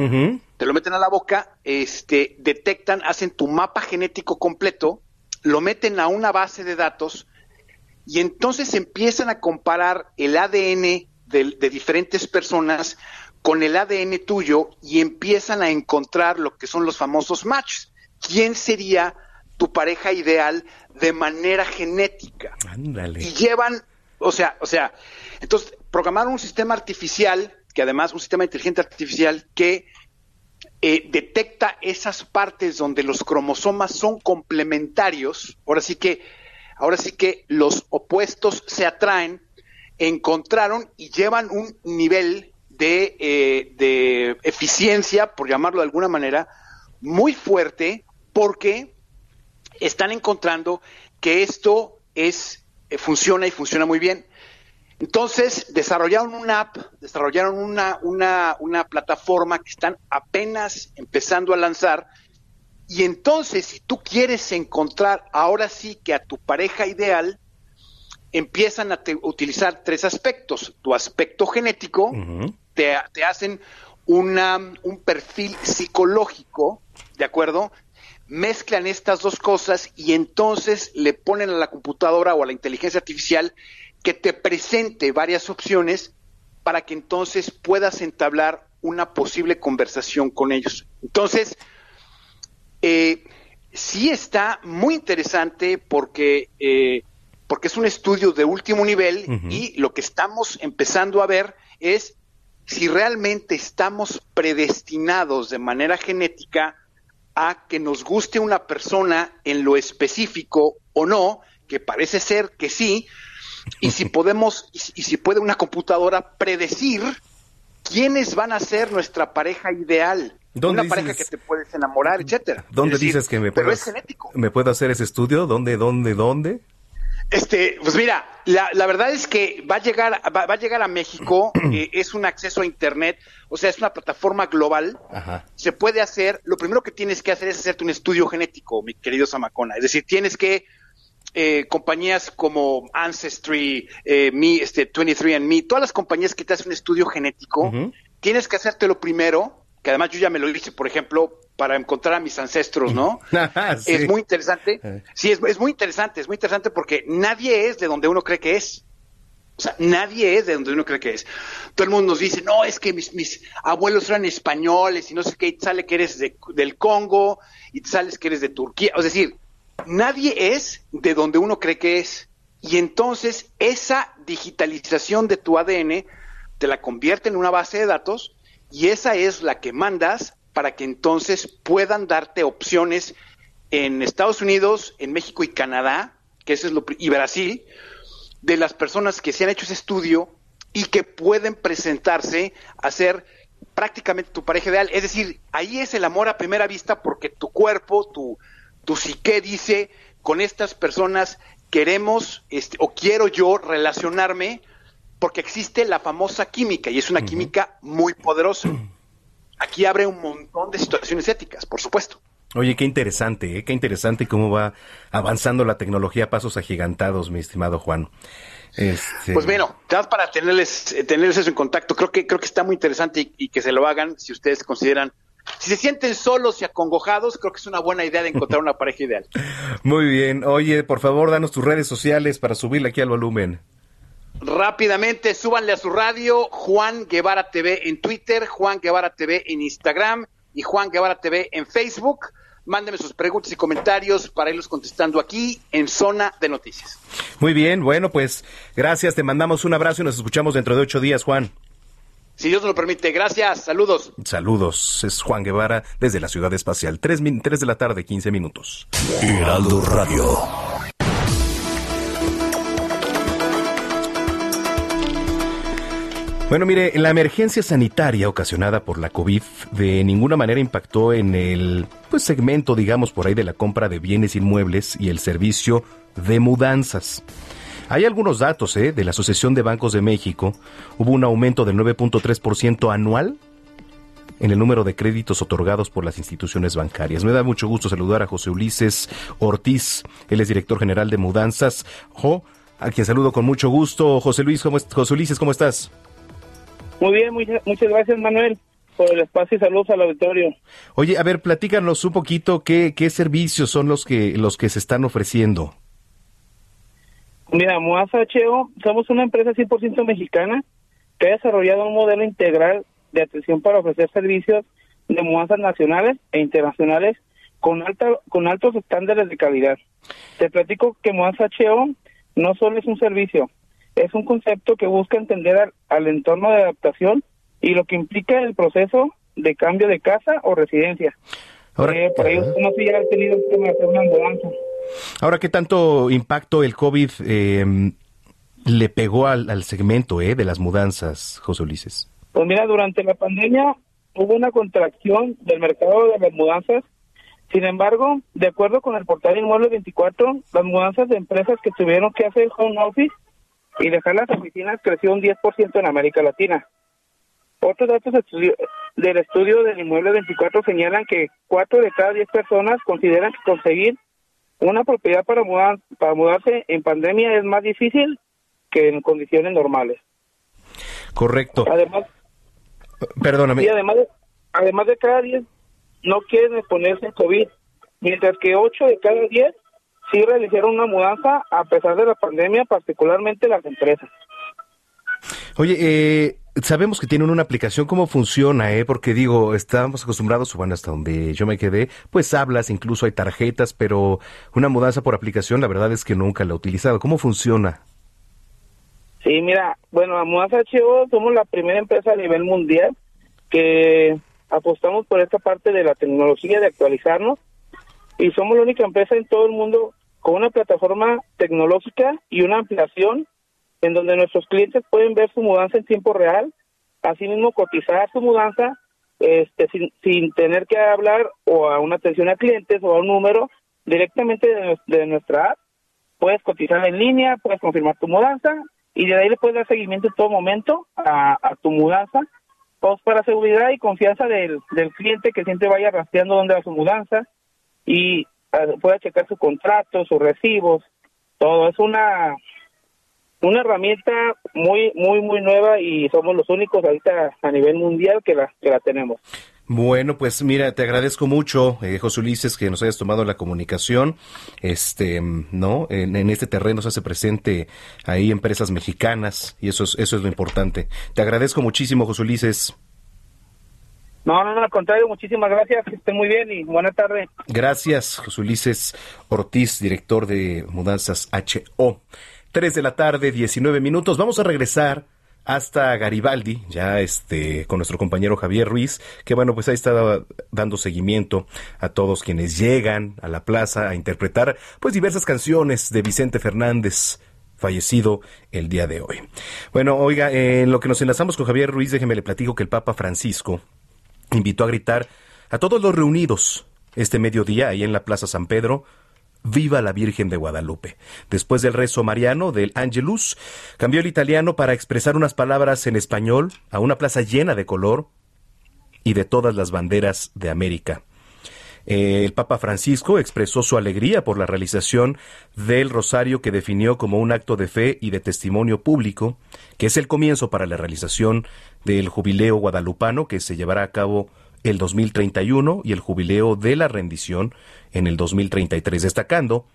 te lo meten a la boca, este, detectan, hacen tu mapa genético completo, lo meten a una base de datos y entonces empiezan a comparar el ADN de, diferentes personas con el ADN tuyo y empiezan a encontrar lo que son los famosos matches. ¿Quién sería tu pareja ideal de manera genética. Ándale. Y llevan, o sea, o sea, entonces programaron un sistema artificial, que además un sistema inteligente artificial que eh, detecta esas partes donde los cromosomas son complementarios. Ahora sí que, ahora sí que los opuestos se atraen, encontraron y llevan un nivel de, eh, de eficiencia, por llamarlo de alguna manera, muy fuerte, porque están encontrando que esto es eh, funciona y funciona muy bien. Entonces, desarrollaron una app, desarrollaron una, una, una plataforma que están apenas empezando a lanzar. Y entonces, si tú quieres encontrar ahora sí que a tu pareja ideal, empiezan a utilizar tres aspectos. Tu aspecto genético, te, te, hacen una, un perfil psicológico, ¿de acuerdo? Mezclan estas dos cosas y entonces le ponen a la computadora o a la inteligencia artificial que te presente varias opciones para que entonces puedas entablar una posible conversación con ellos. Entonces, eh, sí está muy interesante porque, eh, porque es un estudio de último nivel y lo que estamos empezando a ver es si realmente estamos predestinados de manera genética a que nos guste una persona en lo específico o no, que parece ser que sí, y si podemos, y si puede una computadora predecir quiénes van a ser nuestra pareja ideal. Una pareja que te puedes enamorar, etcétera. ¿Dónde dices que me puedo, me puedo hacer ese estudio? ¿Dónde, dónde, dónde? Este, pues mira, la, la verdad es que va a llegar, va, a llegar a México, eh, es un acceso a internet, o sea, es una plataforma global. Se puede hacer, lo primero que tienes que hacer es hacerte un estudio genético, mi querido Samacona. Es decir, tienes que eh, compañías como Ancestry, eh, Me, este, 23andMe, todas las compañías que te hacen un estudio genético, tienes que hacértelo primero, que además yo ya me lo hice, por ejemplo, para encontrar a mis ancestros, ¿no? Es muy interesante. Eh. Sí, es, muy interesante, es muy interesante porque nadie es de donde uno cree que es. O sea, nadie es de donde uno cree que es. Todo el mundo nos dice, no, es que mis, mis abuelos eran españoles y no sé qué, y te sale que eres del Congo y te sales que eres de Turquía. Es decir, nadie es de donde uno cree que es. Y entonces esa digitalización de tu ADN te la convierte en una base de datos y esa es la que mandas para que entonces puedan darte opciones en Estados Unidos, en México y Canadá, que eso es lo y Brasil, de las personas que se han hecho ese estudio y que pueden presentarse a ser prácticamente tu pareja ideal. Es decir, ahí es el amor a primera vista porque tu cuerpo, tu, tu psique dice, con estas personas queremos este, o quiero yo relacionarme porque existe la famosa química y es una química muy poderosa. Aquí abre un montón de situaciones éticas, por supuesto. Oye, qué interesante, ¿eh? qué interesante cómo va avanzando la tecnología a pasos agigantados, mi estimado Juan. Este... Pues bueno, para tenerles, eh, tenerles eso en contacto, creo que, creo que está muy interesante y que se lo hagan si ustedes consideran si se sienten solos y acongojados, creo que es una buena idea de encontrar una pareja ideal. Muy bien. Oye, por favor, danos tus redes sociales para subirle aquí al volumen. Rápidamente, súbanle a su radio Juan Guevara TV en Twitter, Juan Guevara TV en Instagram y Juan Guevara TV en Facebook. Mándeme sus preguntas y comentarios para irlos contestando aquí en Zona de Noticias. Muy bien, bueno, pues gracias, te mandamos un abrazo y nos escuchamos dentro de ocho días, Juan. Si Dios lo permite. Gracias. Saludos. Saludos. Es Juan Guevara desde la Ciudad Espacial. Tres, tres de la tarde, 15 minutos. Heraldo Radio. Bueno, mire, la emergencia sanitaria ocasionada por la COVID de ninguna manera impactó en el pues, segmento, digamos, por ahí de la compra de bienes inmuebles y el servicio de mudanzas. Hay algunos datos ¿eh? de la Asociación de Bancos de México. Hubo un aumento del 9.3% anual en el número de créditos otorgados por las instituciones bancarias. Me da mucho gusto saludar a José Ulises Ortiz, él es director general de Mudanzas. Jo, a quien saludo con mucho gusto. José Luis, ¿cómo José Ulises, ¿cómo estás? Muy bien, muchas gracias Manuel por el espacio y saludos al auditorio. Oye, a ver, platícanos un poquito qué, qué servicios son los que, los que se están ofreciendo. Mira, Moasa HO, somos una empresa 100% mexicana que ha desarrollado un modelo integral de atención para ofrecer servicios de mudanzas nacionales e internacionales con, alta, con altos estándares de calidad. Te platico que Mudanza HO no solo es un servicio, es un concepto que busca entender al, entorno de adaptación y lo que implica el proceso de cambio de casa o residencia. Ahora, eh, por ello, no se ha tenido que hacer una mudanza. Ahora, ¿qué tanto impacto el COVID eh, le pegó al, segmento eh, de las mudanzas, José Ulises? Pues mira, durante la pandemia hubo una contracción del mercado de las mudanzas. Sin embargo, de acuerdo con el portal Inmueble 24, las mudanzas de empresas que tuvieron que hacer home office y dejar las oficinas creció un 10% en América Latina. Otros datos del estudio del Inmueble 24 señalan que 4 de cada 10 personas consideran que conseguir una propiedad para, mudar, para mudarse en pandemia es más difícil que en condiciones normales. Correcto. Además, perdóname. Y además, además de cada 10 no quieren exponerse al COVID, mientras que 8 de cada 10 sí realizaron una mudanza a pesar de la pandemia, particularmente las empresas. Oye, eh, sabemos que tienen una aplicación, ¿cómo funciona? Eh? Porque digo, estábamos acostumbrados, bueno, hasta donde yo me quedé, pues hablas, incluso hay tarjetas, pero una mudanza por aplicación, la verdad es que nunca la he utilizado. ¿Cómo funciona? Sí, mira, bueno, la Mudanza HO somos la primera empresa a nivel mundial que apostamos por esta parte de la tecnología, de actualizarnos, y somos la única empresa en todo el mundo con una plataforma tecnológica y una ampliación en donde nuestros clientes pueden ver su mudanza en tiempo real, asimismo cotizar su mudanza este, sin, sin tener que hablar o a una atención a clientes o a un número directamente de, nuestra app. Puedes cotizar en línea, puedes confirmar tu mudanza y de ahí le puedes dar seguimiento en todo momento a, tu mudanza, pues para seguridad y confianza del, del cliente que siempre vaya rastreando dónde va su mudanza y pueda checar su contrato, sus recibos, todo. Es una una herramienta muy muy muy nueva y somos los únicos ahorita a nivel mundial que la que la tenemos. Bueno, pues mira, te agradezco mucho, eh, José Ulises, que nos hayas tomado la comunicación. Este, ¿no? En, este terreno se hace presente ahí empresas mexicanas y eso es, eso es lo importante. Te agradezco muchísimo, José Ulises. No, no, no, al contrario, muchísimas gracias, que estén muy bien y buena tarde. Gracias, José Ulises Ortiz, director de Mudanzas HO. 3 de la tarde, 19 minutos. Vamos a regresar hasta Garibaldi, ya este, con nuestro compañero Javier Ruiz, que bueno, pues ahí está dando seguimiento a todos quienes llegan a la plaza a interpretar pues diversas canciones de Vicente Fernández fallecido el día de hoy. Bueno, oiga, en lo que nos enlazamos con Javier Ruiz, déjeme le platico que el Papa Francisco invitó a gritar a todos los reunidos este mediodía ahí en la Plaza San Pedro Viva la Virgen de Guadalupe. Después del rezo mariano del Angelus, cambió el italiano para expresar unas palabras en español a una plaza llena de color y de todas las banderas de América. Eh, el Papa Francisco expresó su alegría por la realización del rosario que definió como un acto de fe y de testimonio público, que es el comienzo para la realización del jubileo guadalupano que se llevará a cabo el 2031 y el jubileo de la rendición en el 2033, destacando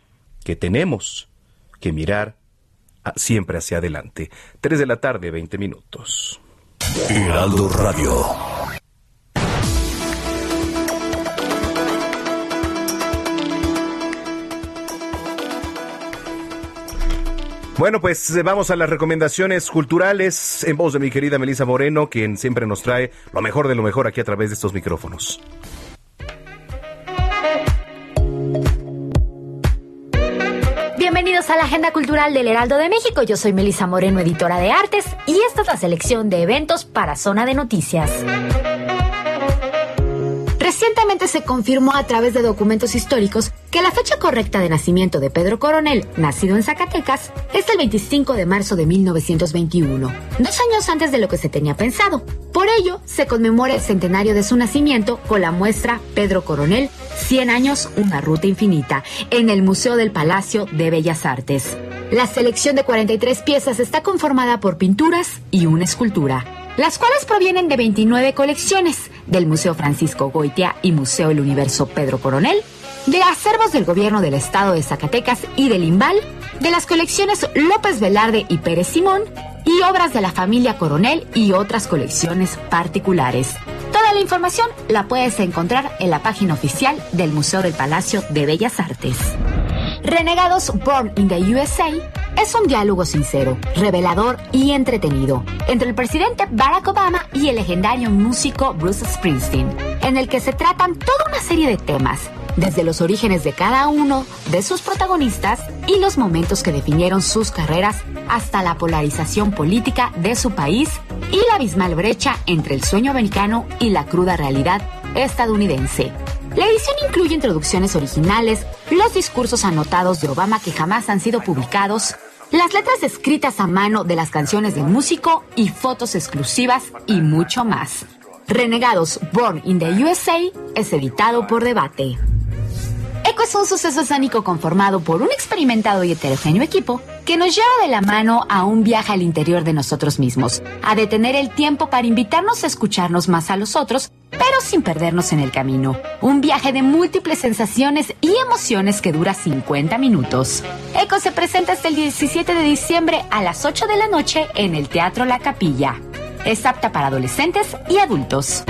que tenemos que mirar siempre hacia adelante. 3 de la tarde, 20 minutos. Heraldo Radio. Bueno, pues eh, vamos a las recomendaciones culturales en voz de mi querida Melisa Moreno, quien siempre nos trae lo mejor de lo mejor aquí a través de estos micrófonos. Bienvenidos a la Agenda Cultural del Heraldo de México. Yo soy Melisa Moreno, editora de artes, y esta es la selección de eventos para Zona de Noticias. Recientemente se confirmó a través de documentos históricos que la fecha correcta de nacimiento de Pedro Coronel, nacido en Zacatecas, es el 25 de marzo de 1921, dos años antes de lo que se tenía pensado. Por ello, se conmemora el centenario de su nacimiento con la muestra Pedro Coronel, 100 años, una ruta infinita, en el Museo del Palacio de Bellas Artes. La selección de 43 piezas está conformada por pinturas y una escultura las cuales provienen de 29 colecciones del Museo Francisco Goitia y Museo El Universo Pedro Coronel, de acervos del gobierno del estado de Zacatecas y del Imbal, de las colecciones López Velarde y Pérez Simón, y obras de la familia Coronel y otras colecciones particulares. Toda la información la puedes encontrar en la página oficial del Museo del Palacio de Bellas Artes. Renegados Born in the USA es un diálogo sincero, revelador y entretenido entre el presidente Barack Obama y el legendario músico Bruce Springsteen, en el que se tratan toda una serie de temas, desde los orígenes de cada uno de sus protagonistas y los momentos que definieron sus carreras hasta la polarización política de su país y la abismal brecha entre el sueño americano y la cruda realidad estadounidense. La edición incluye introducciones originales, los discursos anotados de Obama que jamás han sido publicados, las letras escritas a mano de las canciones del músico y fotos exclusivas y mucho más. Renegados Born in the USA es editado por Debate. Es un suceso escénico conformado por un experimentado y heterogéneo equipo que nos lleva de la mano a un viaje al interior de nosotros mismos, a detener el tiempo para invitarnos a escucharnos más a los otros, pero sin perdernos en el camino. Un viaje de múltiples sensaciones y emociones que dura 50 minutos. Eco se presenta hasta el 17 de diciembre a las 8 de la noche en el Teatro La Capilla. Es apta para adolescentes y adultos.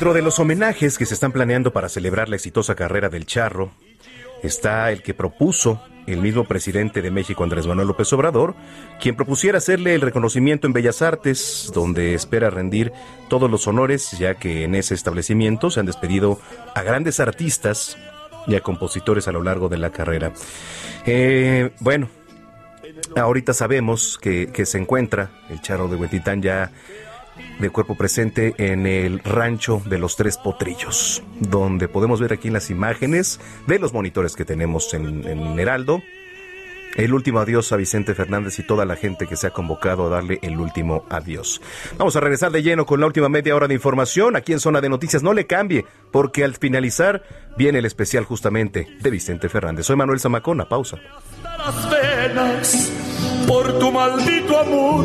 Dentro de los homenajes que se están planeando para celebrar la exitosa carrera del Charro, está el que propuso el mismo presidente de México, Andrés Manuel López Obrador, quien propusiera hacerle el reconocimiento en Bellas Artes, donde espera rendir todos los honores, ya que en ese establecimiento se han despedido a grandes artistas y a compositores a lo largo de la carrera. Eh, bueno, ahorita sabemos que, que se encuentra el Charro de Huetitán ya de cuerpo presente en el rancho de los Tres Potrillos, donde podemos ver aquí en las imágenes de los monitores que tenemos en, en Heraldo. El último adiós a Vicente Fernández y toda la gente que se ha convocado a darle el último adiós. Vamos a regresar de lleno con la última media hora de información aquí en Zona de Noticias. No le cambie, porque al finalizar viene el especial justamente de Vicente Fernández. Soy Manuel Zamacona, pausa. las venas por tu maldito amor,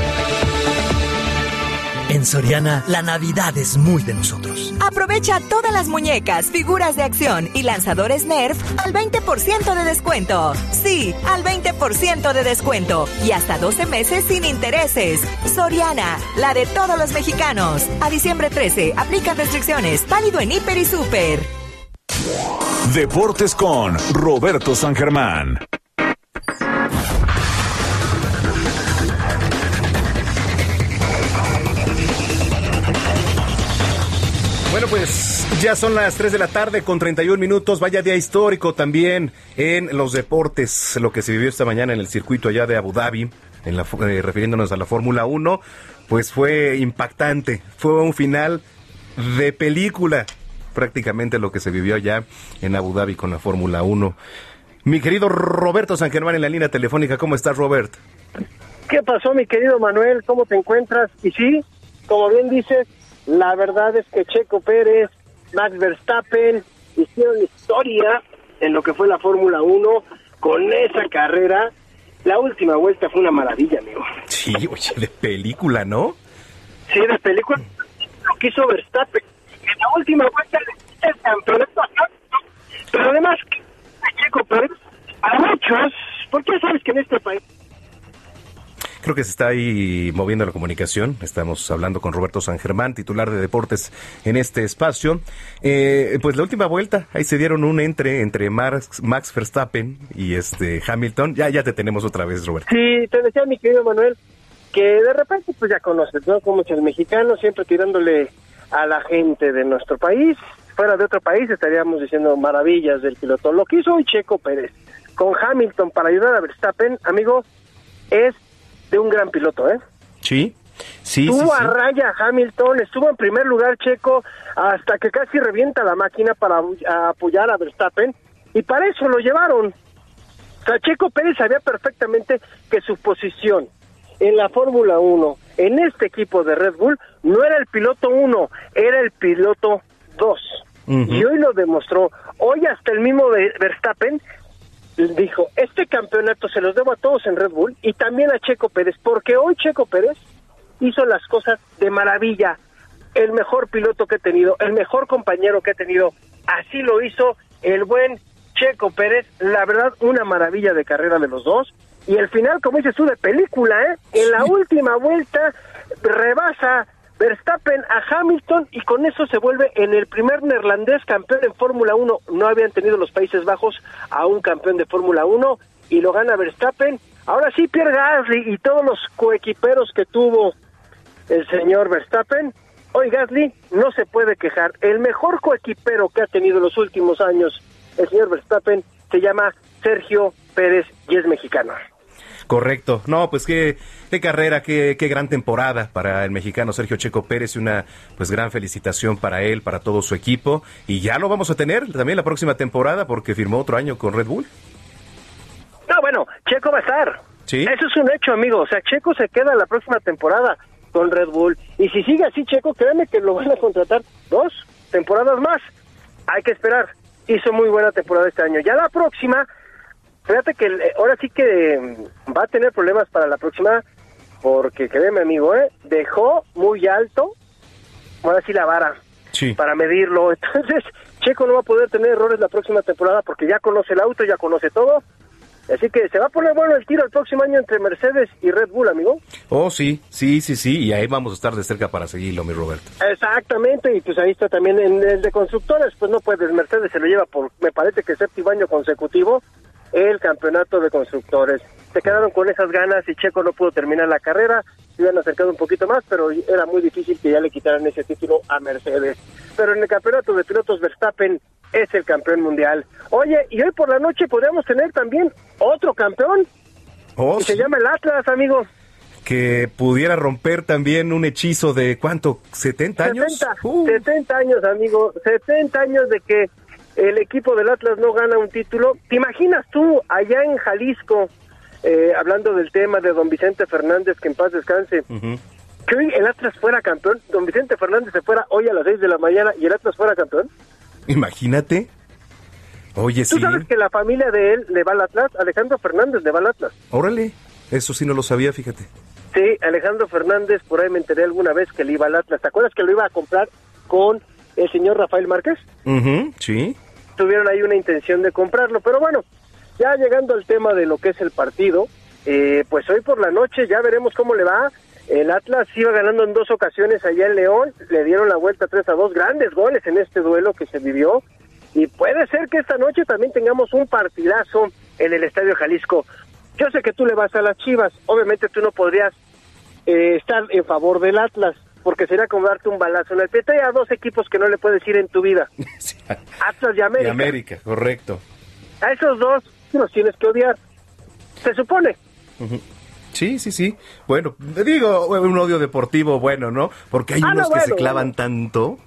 En Soriana, la Navidad es muy de nosotros. Aprovecha todas las muñecas, figuras de acción y lanzadores Nerf al 20% de descuento. Sí, al 20% de descuento y hasta 12 meses sin intereses. Soriana, la de todos los mexicanos. A diciembre 13, aplican restricciones. Válido en Hiper y Super. Deportes con Roberto San Germán. Pues ya son las 3 de la tarde con 31 minutos. Vaya día histórico también en los deportes, lo que se vivió esta mañana en el circuito allá de Abu Dhabi, en la, eh, refiriéndonos a la Fórmula 1, pues fue impactante. Fue un final de película, prácticamente lo que se vivió allá en Abu Dhabi con la Fórmula 1. Mi querido Roberto San Germán en la línea telefónica, ¿cómo estás, Robert? ¿Qué pasó, mi querido Manuel? ¿Cómo te encuentras? Y sí, como bien dices, la verdad es que Checo Pérez, Max Verstappen hicieron historia en lo que fue la Fórmula 1 con esa carrera. La última vuelta fue una maravilla, amigo. Sí, oye, de película, ¿no? Sí, de película. Lo que hizo Verstappen. En la última vuelta le el campeonato pero además, Checo Pérez, a muchos, porque sabes que en este país Creo que se está ahí moviendo la comunicación. Estamos hablando con Roberto San Germán, titular de deportes en este espacio. Eh, pues la última vuelta, ahí se dieron un entre entre Max, Max Verstappen y este Hamilton. Ya, ya te tenemos otra vez, Roberto. Sí, te decía mi querido Manuel que de repente pues ya conoces, ¿no? Como el mexicano, siempre tirándole a la gente de nuestro país. Fuera de otro país estaríamos diciendo maravillas del piloto. Lo que hizo hoy Checo Pérez con Hamilton para ayudar a Verstappen, amigo, es de un gran piloto, ¿eh? Sí. Sí, estuvo sí, a raya Hamilton, estuvo en primer lugar Checo hasta que casi revienta la máquina para apoyar a Verstappen y para eso lo llevaron. O sea, Checo Pérez sabía perfectamente que su posición en la Fórmula 1, en este equipo de Red Bull, no era el piloto 1, era el piloto 2. Y hoy lo demostró. Hoy hasta el mismo Verstappen dijo, este campeonato se los debo a todos en Red Bull y también a Checo Pérez, porque hoy Checo Pérez hizo las cosas de maravilla, el mejor piloto que he tenido, el mejor compañero que he tenido, así lo hizo el buen Checo Pérez, la verdad una maravilla de carrera de los dos, y el final, como dices tú, de película, ¿eh? En la última vuelta rebasa Verstappen a Hamilton y con eso se vuelve en el primer neerlandés campeón en Fórmula 1. No habían tenido los Países Bajos a un campeón de Fórmula 1 y lo gana Verstappen. Ahora sí, Pierre Gasly y todos los coequiperos que tuvo el señor Verstappen. Hoy Gasly no se puede quejar. El mejor coequipero que ha tenido en los últimos años el señor Verstappen se llama Sergio Pérez y es mexicano. Correcto. No, pues qué, qué carrera, qué, qué gran temporada para el mexicano Sergio Checo Pérez y una pues gran felicitación para él, para todo su equipo. Y ya lo vamos a tener también la próxima temporada porque firmó otro año con Red Bull. No, bueno, Checo va a estar. Sí. Eso es un hecho, amigo. O sea, Checo se queda la próxima temporada con Red Bull. Y si sigue así, Checo, créeme que lo van a contratar dos temporadas más. Hay que esperar. Hizo muy buena temporada este año. Ya la próxima Fíjate que ahora sí que mm, va a tener problemas para la próxima, porque créeme, amigo, ¿eh? dejó muy alto, ahora sí la vara, para medirlo. Entonces, Checo no va a poder tener errores la próxima temporada porque ya conoce el auto, ya conoce todo. Así que se va a poner bueno el tiro el próximo año entre Mercedes y Red Bull, amigo. Oh, sí, sí, sí, sí, y ahí vamos a estar de cerca para seguirlo, mi Roberto. Exactamente, y pues ahí está también en el de constructores, pues no puedes, Mercedes se lo lleva por, me parece que séptimo año consecutivo, el campeonato de constructores. Se quedaron con esas ganas y Checo no pudo terminar la carrera, se iban acercado un poquito más, pero era muy difícil que ya le quitaran ese título a Mercedes. Pero en el campeonato de pilotos Verstappen es el campeón mundial. Oye, y hoy por la noche podríamos tener también otro campeón. Oh, se llama el Atlas, amigo. Que pudiera romper también un hechizo de cuánto, 70 años. 70, 70 uh. años, amigo. 70 años de que el equipo del Atlas no gana un título. ¿Te imaginas tú allá en Jalisco, eh, hablando del tema de don Vicente Fernández, que en paz descanse, que hoy el Atlas fuera campeón? Don Vicente Fernández se fuera hoy a las 6 de la mañana y el Atlas fuera campeón. Imagínate. Oye, ¿Tú sabes que la familia de él le va al Atlas? Alejandro Fernández le va al Atlas. Órale, eso sí no lo sabía, fíjate. Sí, Alejandro Fernández, por ahí me enteré alguna vez que le iba al Atlas. ¿Te acuerdas que lo iba a comprar con el señor Rafael Márquez. sí. Tuvieron ahí una intención de comprarlo, pero bueno, ya llegando al tema de lo que es el partido, eh, pues hoy por la noche ya veremos cómo le va. El Atlas iba ganando en dos ocasiones allá en León, le dieron la vuelta 3 a 2, grandes goles en este duelo que se vivió. Y puede ser que esta noche también tengamos un partidazo en el Estadio Jalisco. Yo sé que tú le vas a las Chivas, obviamente tú no podrías eh, estar en favor del Atlas, porque sería como darte un balazo en el pie. Hay a dos equipos que no le puedes ir en tu vida. Atlas y América. Y América, correcto. A esos dos los tienes que odiar. Se supone. Sí, sí, sí. Bueno, digo, un odio deportivo bueno, ¿no? Porque hay ah, unos que se clavan tanto.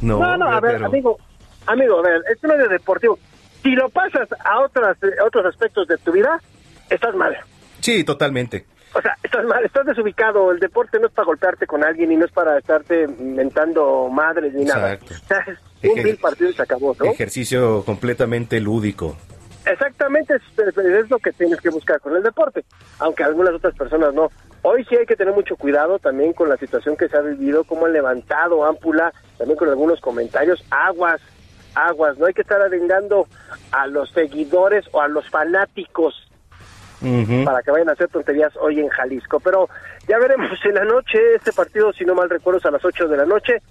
No, no, no a ver, amigo, amigo, a ver, es un odio deportivo. Si lo pasas a otras, otros aspectos de tu vida, estás mal. Sí, totalmente. O sea, estás mal, estás desubicado. El deporte no es para golpearte con alguien y no es para estarte inventando madres ni nada. un mil partido y se acabó, ¿no? Ejercicio completamente lúdico. Exactamente, es, lo que tienes que buscar con el deporte, aunque algunas otras personas no. Hoy sí hay que tener mucho cuidado también con la situación que se ha vivido, cómo han levantado Ámpula, también con algunos comentarios, aguas, aguas, no hay que estar arengando a los seguidores o a los fanáticos para que vayan a hacer tonterías hoy en Jalisco. Pero ya veremos en la noche, este partido, si no mal recuerdo, es a las 8 de la noche.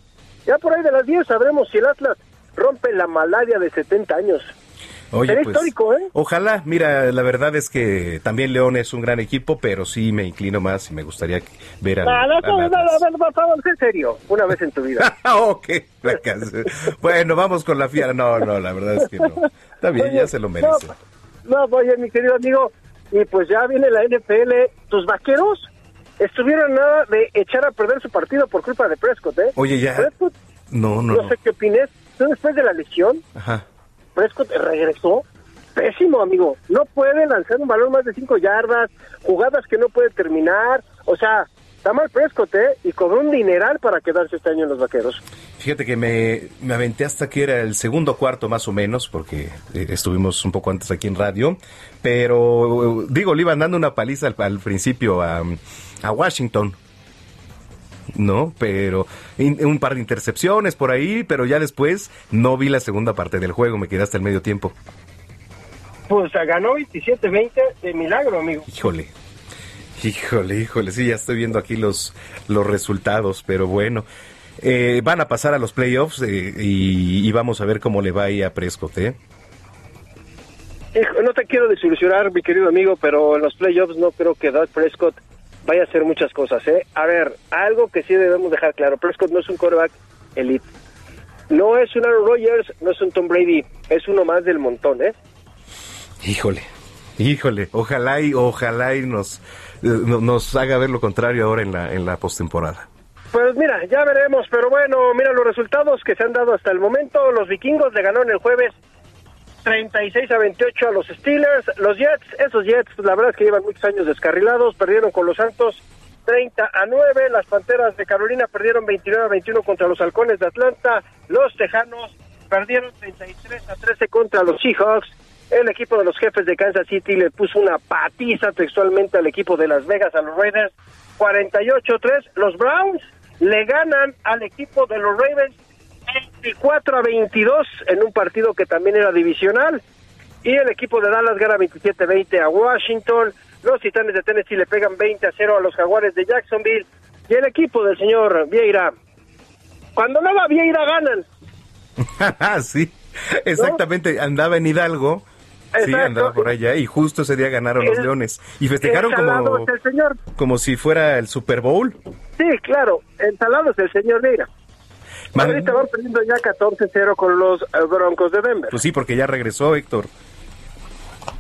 Ya por ahí de las 10 sabremos si el Atlas rompe la malaria de 70 años. Oye, pues, histórico, ¿eh? Ojalá, mira, la verdad es que también León es un gran equipo, pero sí me inclino más y me gustaría ver al, No, no, no, no, favor, sé serio, una vez en tu vida. ok, fracaso. bueno, vamos con la fiera. No, no, la verdad es que no. Está bien, ya se lo merece. No, oye, mi querido amigo, y pues ya viene la NFL. Tus vaqueros estuvieron nada de echar a perder su partido por culpa de Prescott, ¿eh? Oye, ya. Prescott, No, no, no, no. sé qué opines. Tú después de la lesión, Ajá. Prescott regresó. Pésimo, amigo. No puede lanzar un balón más de cinco yardas, jugadas que no puede terminar. O sea, está mal Prescott, ¿eh? Y cobró un dineral para quedarse este año en los vaqueros. Fíjate que me, me aventé hasta que era el segundo cuarto más o menos, porque eh, estuvimos un poco antes aquí en radio, pero eh, digo, le iban dando una paliza al, al principio a, a Washington. No, pero in- un par de intercepciones por ahí, pero ya después no vi la segunda parte del juego, me quedé hasta el medio tiempo. Pues ganó 27-20 de milagro, amigo. Híjole, híjole, híjole, sí, ya estoy viendo aquí los, los resultados, pero bueno. Eh, van a pasar a los playoffs eh, y, y vamos a ver cómo le va ahí a Prescott, ¿eh? No te quiero desilusionar, mi querido amigo, pero en los playoffs no creo que Doug Prescott vaya a hacer muchas cosas, ¿eh? A ver, algo que sí debemos dejar claro, Prescott no es un quarterback elite. No es un Aaron Rodgers, no es un Tom Brady, es uno más del montón, ¿eh? Híjole, híjole, ojalá y ojalá y nos, no- nos haga ver lo contrario ahora en la, en la postemporada. Pues mira, ya veremos, pero bueno, mira los resultados que se han dado hasta el momento. Los vikingos le ganaron el jueves 36 a 28 a los Steelers. Los Jets, esos Jets, la verdad es que llevan muchos años descarrilados, perdieron con los Santos 30 a 9. Las Panteras de Carolina perdieron 29 a 21 contra los Halcones de Atlanta. Los Tejanos perdieron 33 a 13 contra los Seahawks. El equipo de los jefes de Kansas City le puso una patiza textualmente al equipo de Las Vegas, a los Raiders, 48-3. Los Browns le ganan al equipo de los Ravens 24 a 22 en un partido que también era divisional. Y el equipo de Dallas gana 27-20 a Washington. Los Titanes de Tennessee le pegan 20 a 0 a los Jaguares de Jacksonville. Y el equipo del señor Vieira, cuando no va Vieira, ganan. sí, exactamente, andaba en Hidalgo. Sí, andaba por allá y justo ese día ganaron los Leones. Y festejaron como, es el señor. como si fuera el Super Bowl. Sí, claro, el salado es el señor Vieira. Man- Ahorita van perdiendo ya 14-0 con los eh, Broncos de Denver. Pues sí, porque ya regresó Héctor.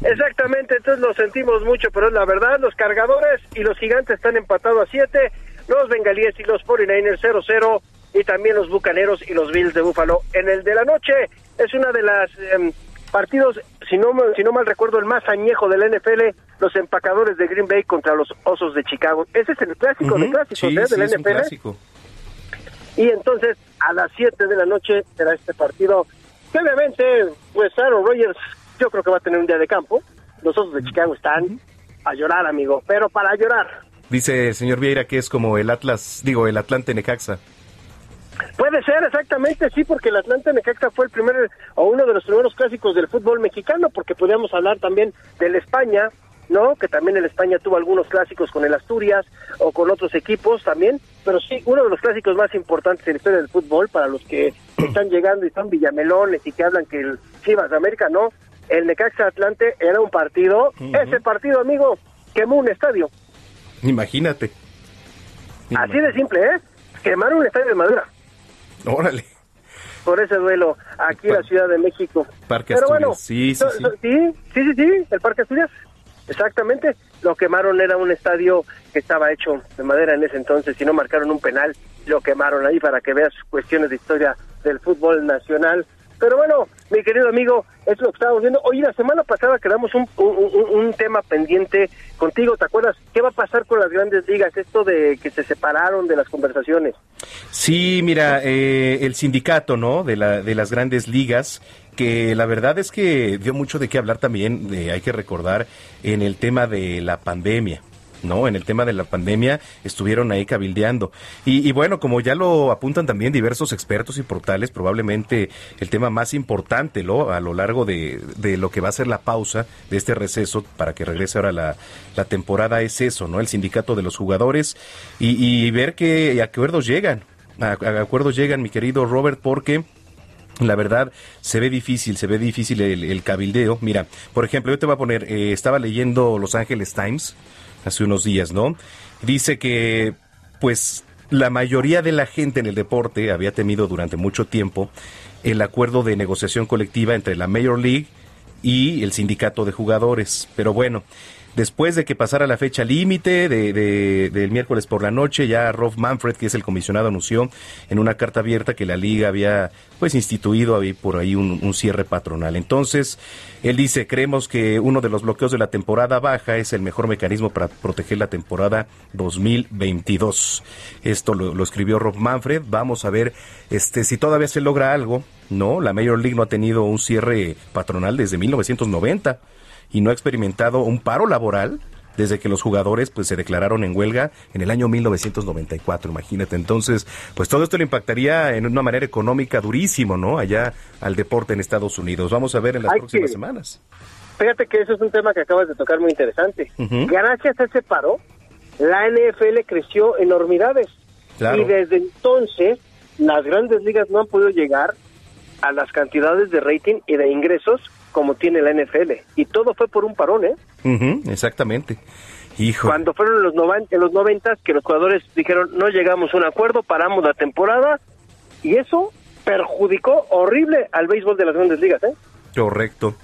Exactamente, entonces lo sentimos mucho, pero es la verdad, los cargadores y los gigantes están empatados a 7, los bengalíes y los 49ers 0-0 y también los bucaneros y los Bills de Búfalo. En el de la noche es una de las em, partidos, si no, si no mal recuerdo, el más añejo de la NFL, los empacadores de Green Bay contra los Osos de Chicago. Ese es el clásico de Ujú, clásicos sí, ¿eh? de sí, la es un NFL. clásico. Y entonces a las 7 de la noche será este partido. Que obviamente, pues Aaron Rodgers, yo creo que va a tener un día de campo. Los Osos de Chicago están a llorar, amigo, pero para llorar. Dice el señor Vieira que es como el Atlas, digo, el Atlante Necaxa. Puede ser, exactamente, sí, porque el Atlanta Necaxa fue el primer, o uno de los primeros clásicos del fútbol mexicano, porque podríamos hablar también del España, ¿no? Que también el España tuvo algunos clásicos con el Asturias o con otros equipos también, pero sí, uno de los clásicos más importantes en la historia del fútbol, para los que están llegando y son villamelones y que hablan que el Chivas de América, no, el Necaxa Atlante era un partido, ese partido, amigo, quemó un estadio, Imagínate. así de simple, ¿eh? Quemaron un estadio de madera. Órale. por ese duelo aquí en la Ciudad de México. Parque Pero Asturias. bueno, sí, sí, sí, sí, sí, sí, el Parque Asturias. Exactamente. Lo quemaron era un estadio que estaba hecho de madera en ese entonces y no marcaron un penal. Lo quemaron ahí para que veas cuestiones de historia del fútbol nacional. Pero bueno, mi querido amigo, es lo que estábamos viendo. Oye, la semana pasada quedamos un, un, un- tema pendiente contigo. ¿Te acuerdas? ¿Qué va a pasar con las grandes ligas? Esto de que se separaron de las conversaciones. Sí, mira, eh, el sindicato, ¿no? De, la, de las grandes ligas, que la verdad es que dio mucho de qué hablar también, hay que recordar, en el tema de la pandemia. ¿no? En el tema de la pandemia estuvieron ahí cabildeando. Y, bueno, como ya lo apuntan también diversos expertos y portales, probablemente el tema más importante ¿no? a lo largo de, lo que va a ser la pausa de este receso para que regrese ahora la, la temporada es eso, ¿no? El sindicato de los jugadores y, ver que acuerdos llegan, a, acuerdos llegan, mi querido Robert, porque la verdad, se ve difícil, se ve difícil el, cabildeo. Mira, por ejemplo, yo te voy a poner, eh, estaba leyendo Los Angeles Times hace unos días, ¿no? Dice que, pues, la mayoría de la gente en el deporte había temido durante mucho tiempo el acuerdo de negociación colectiva entre la Major League y el sindicato de jugadores. Pero bueno, después de que pasara la fecha límite de, del miércoles por la noche, ya Rob Manfred, que es el comisionado, anunció en una carta abierta que la liga había pues instituido ahí por ahí un, cierre patronal. Entonces, él dice, creemos que uno de los bloqueos de la temporada baja es el mejor mecanismo para proteger la temporada 2022. Esto lo, lo escribió Rob Manfred. Vamos a ver este si todavía se logra algo. No, la Major League no ha tenido un cierre patronal desde 1990 y no ha experimentado un paro laboral desde que los jugadores pues se declararon en huelga en el año 1994, imagínate. Entonces, pues todo esto le impactaría en una manera económica durísimo, ¿no? Allá al deporte en Estados Unidos. Vamos a ver en las próximas semanas. Fíjate que eso es un tema que acabas de tocar muy interesante. Gracias a ese paro, la NFL creció enormidades. Y desde entonces, las grandes ligas no han podido llegar a las cantidades de rating y de ingresos como tiene la NFL. Y todo fue por un parón, ¿eh? exactamente. Hijo. Cuando fueron los, en los 90 que los jugadores dijeron no llegamos a un acuerdo, paramos la temporada y eso perjudicó horrible al béisbol de las grandes ligas, ¿eh? Correcto.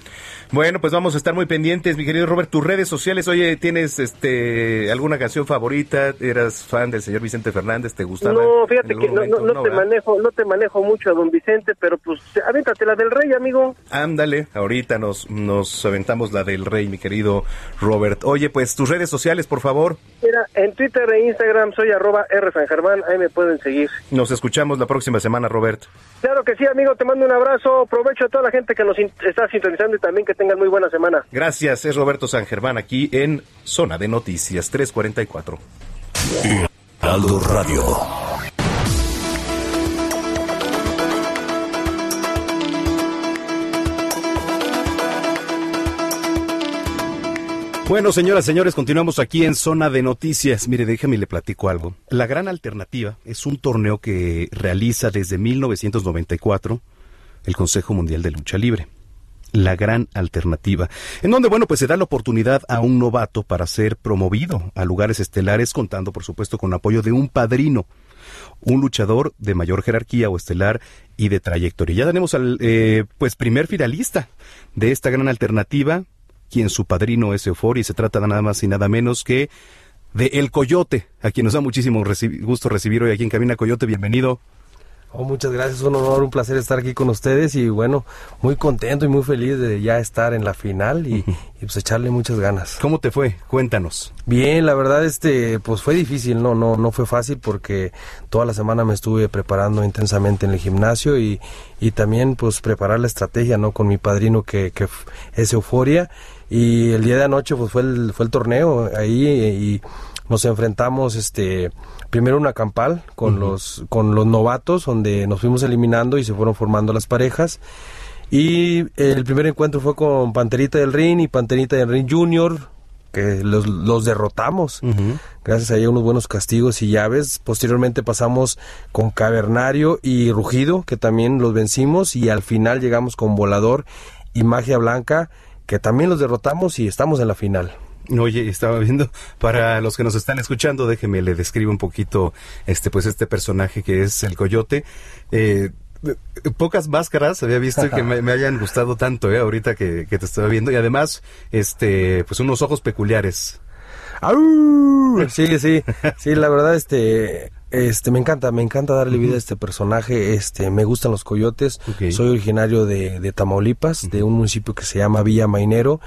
Bueno, pues vamos a estar muy pendientes, mi querido Robert. Tus redes sociales, oye, ¿tienes este alguna canción favorita? ¿Eras fan del señor Vicente Fernández? ¿Te gustaba? No, fíjate que no, no, te manejo, no te manejo mucho a don Vicente, pero pues avéntate la del rey, amigo. Ándale, ahorita nos, nos aventamos la del rey, mi querido Robert. Oye, pues tus redes sociales, por favor. Mira, en Twitter e Instagram soy arroba R San Germán, ahí me pueden seguir. Nos escuchamos la próxima semana, Robert. Claro que sí, amigo, te mando un abrazo, aprovecho a toda la gente que nos está sintonizando y también que tengan muy buena semana. Gracias, es Roberto San Germán aquí en Zona de Noticias 344. Aldo Radio. Bueno, señoras, señores, continuamos aquí en Zona de Noticias. Mire, déjame le platico algo. La Gran Alternativa es un torneo que realiza desde 1994 el Consejo Mundial de Lucha Libre la gran alternativa, en donde, bueno, pues se da la oportunidad a un novato para ser promovido a lugares estelares, contando, por supuesto, con apoyo de un padrino, un luchador de mayor jerarquía o estelar y de trayectoria. Ya tenemos al, eh, pues, primer finalista de esta gran alternativa, quien su padrino es Euforia, y se trata nada más y nada menos que de El Coyote, a quien nos da muchísimo gusto recibir hoy aquí en Cabina Coyote. Bienvenido. Oh, muchas gracias, un honor, un placer estar aquí con ustedes y bueno, muy contento y muy feliz de ya estar en la final y, pues echarle muchas ganas. ¿Cómo te fue? Cuéntanos. Bien, la verdad este pues fue difícil, no no no fue fácil porque toda la semana me estuve preparando intensamente en el gimnasio y, y también pues preparar la estrategia, ¿no? Con mi padrino que, que es Euforia y el día de anoche pues fue el fue el torneo ahí y nos enfrentamos este primero una campal con los con los novatos donde nos fuimos eliminando y se fueron formando las parejas. Y el primer encuentro fue con Panterita del Ring y Panterita del Ring Junior que los, los derrotamos. Gracias a ella unos buenos castigos y llaves. Posteriormente pasamos con Cavernario y Rugido que también los vencimos y al final llegamos con Volador y Magia Blanca que también los derrotamos y estamos en la final Oye, estaba viendo, para los que nos están escuchando, déjeme le describo un poquito este pues este personaje que es el coyote. Eh, pocas máscaras había visto que me, hayan gustado tanto, eh, ahorita que, te estaba viendo. Y además, este, pues unos ojos peculiares. Sí, sí, sí, la verdad, este, este, me encanta, me encanta darle vida a este personaje. Este, me gustan los coyotes. Soy originario de, de Tamaulipas, de un municipio que se llama Villa Mainero,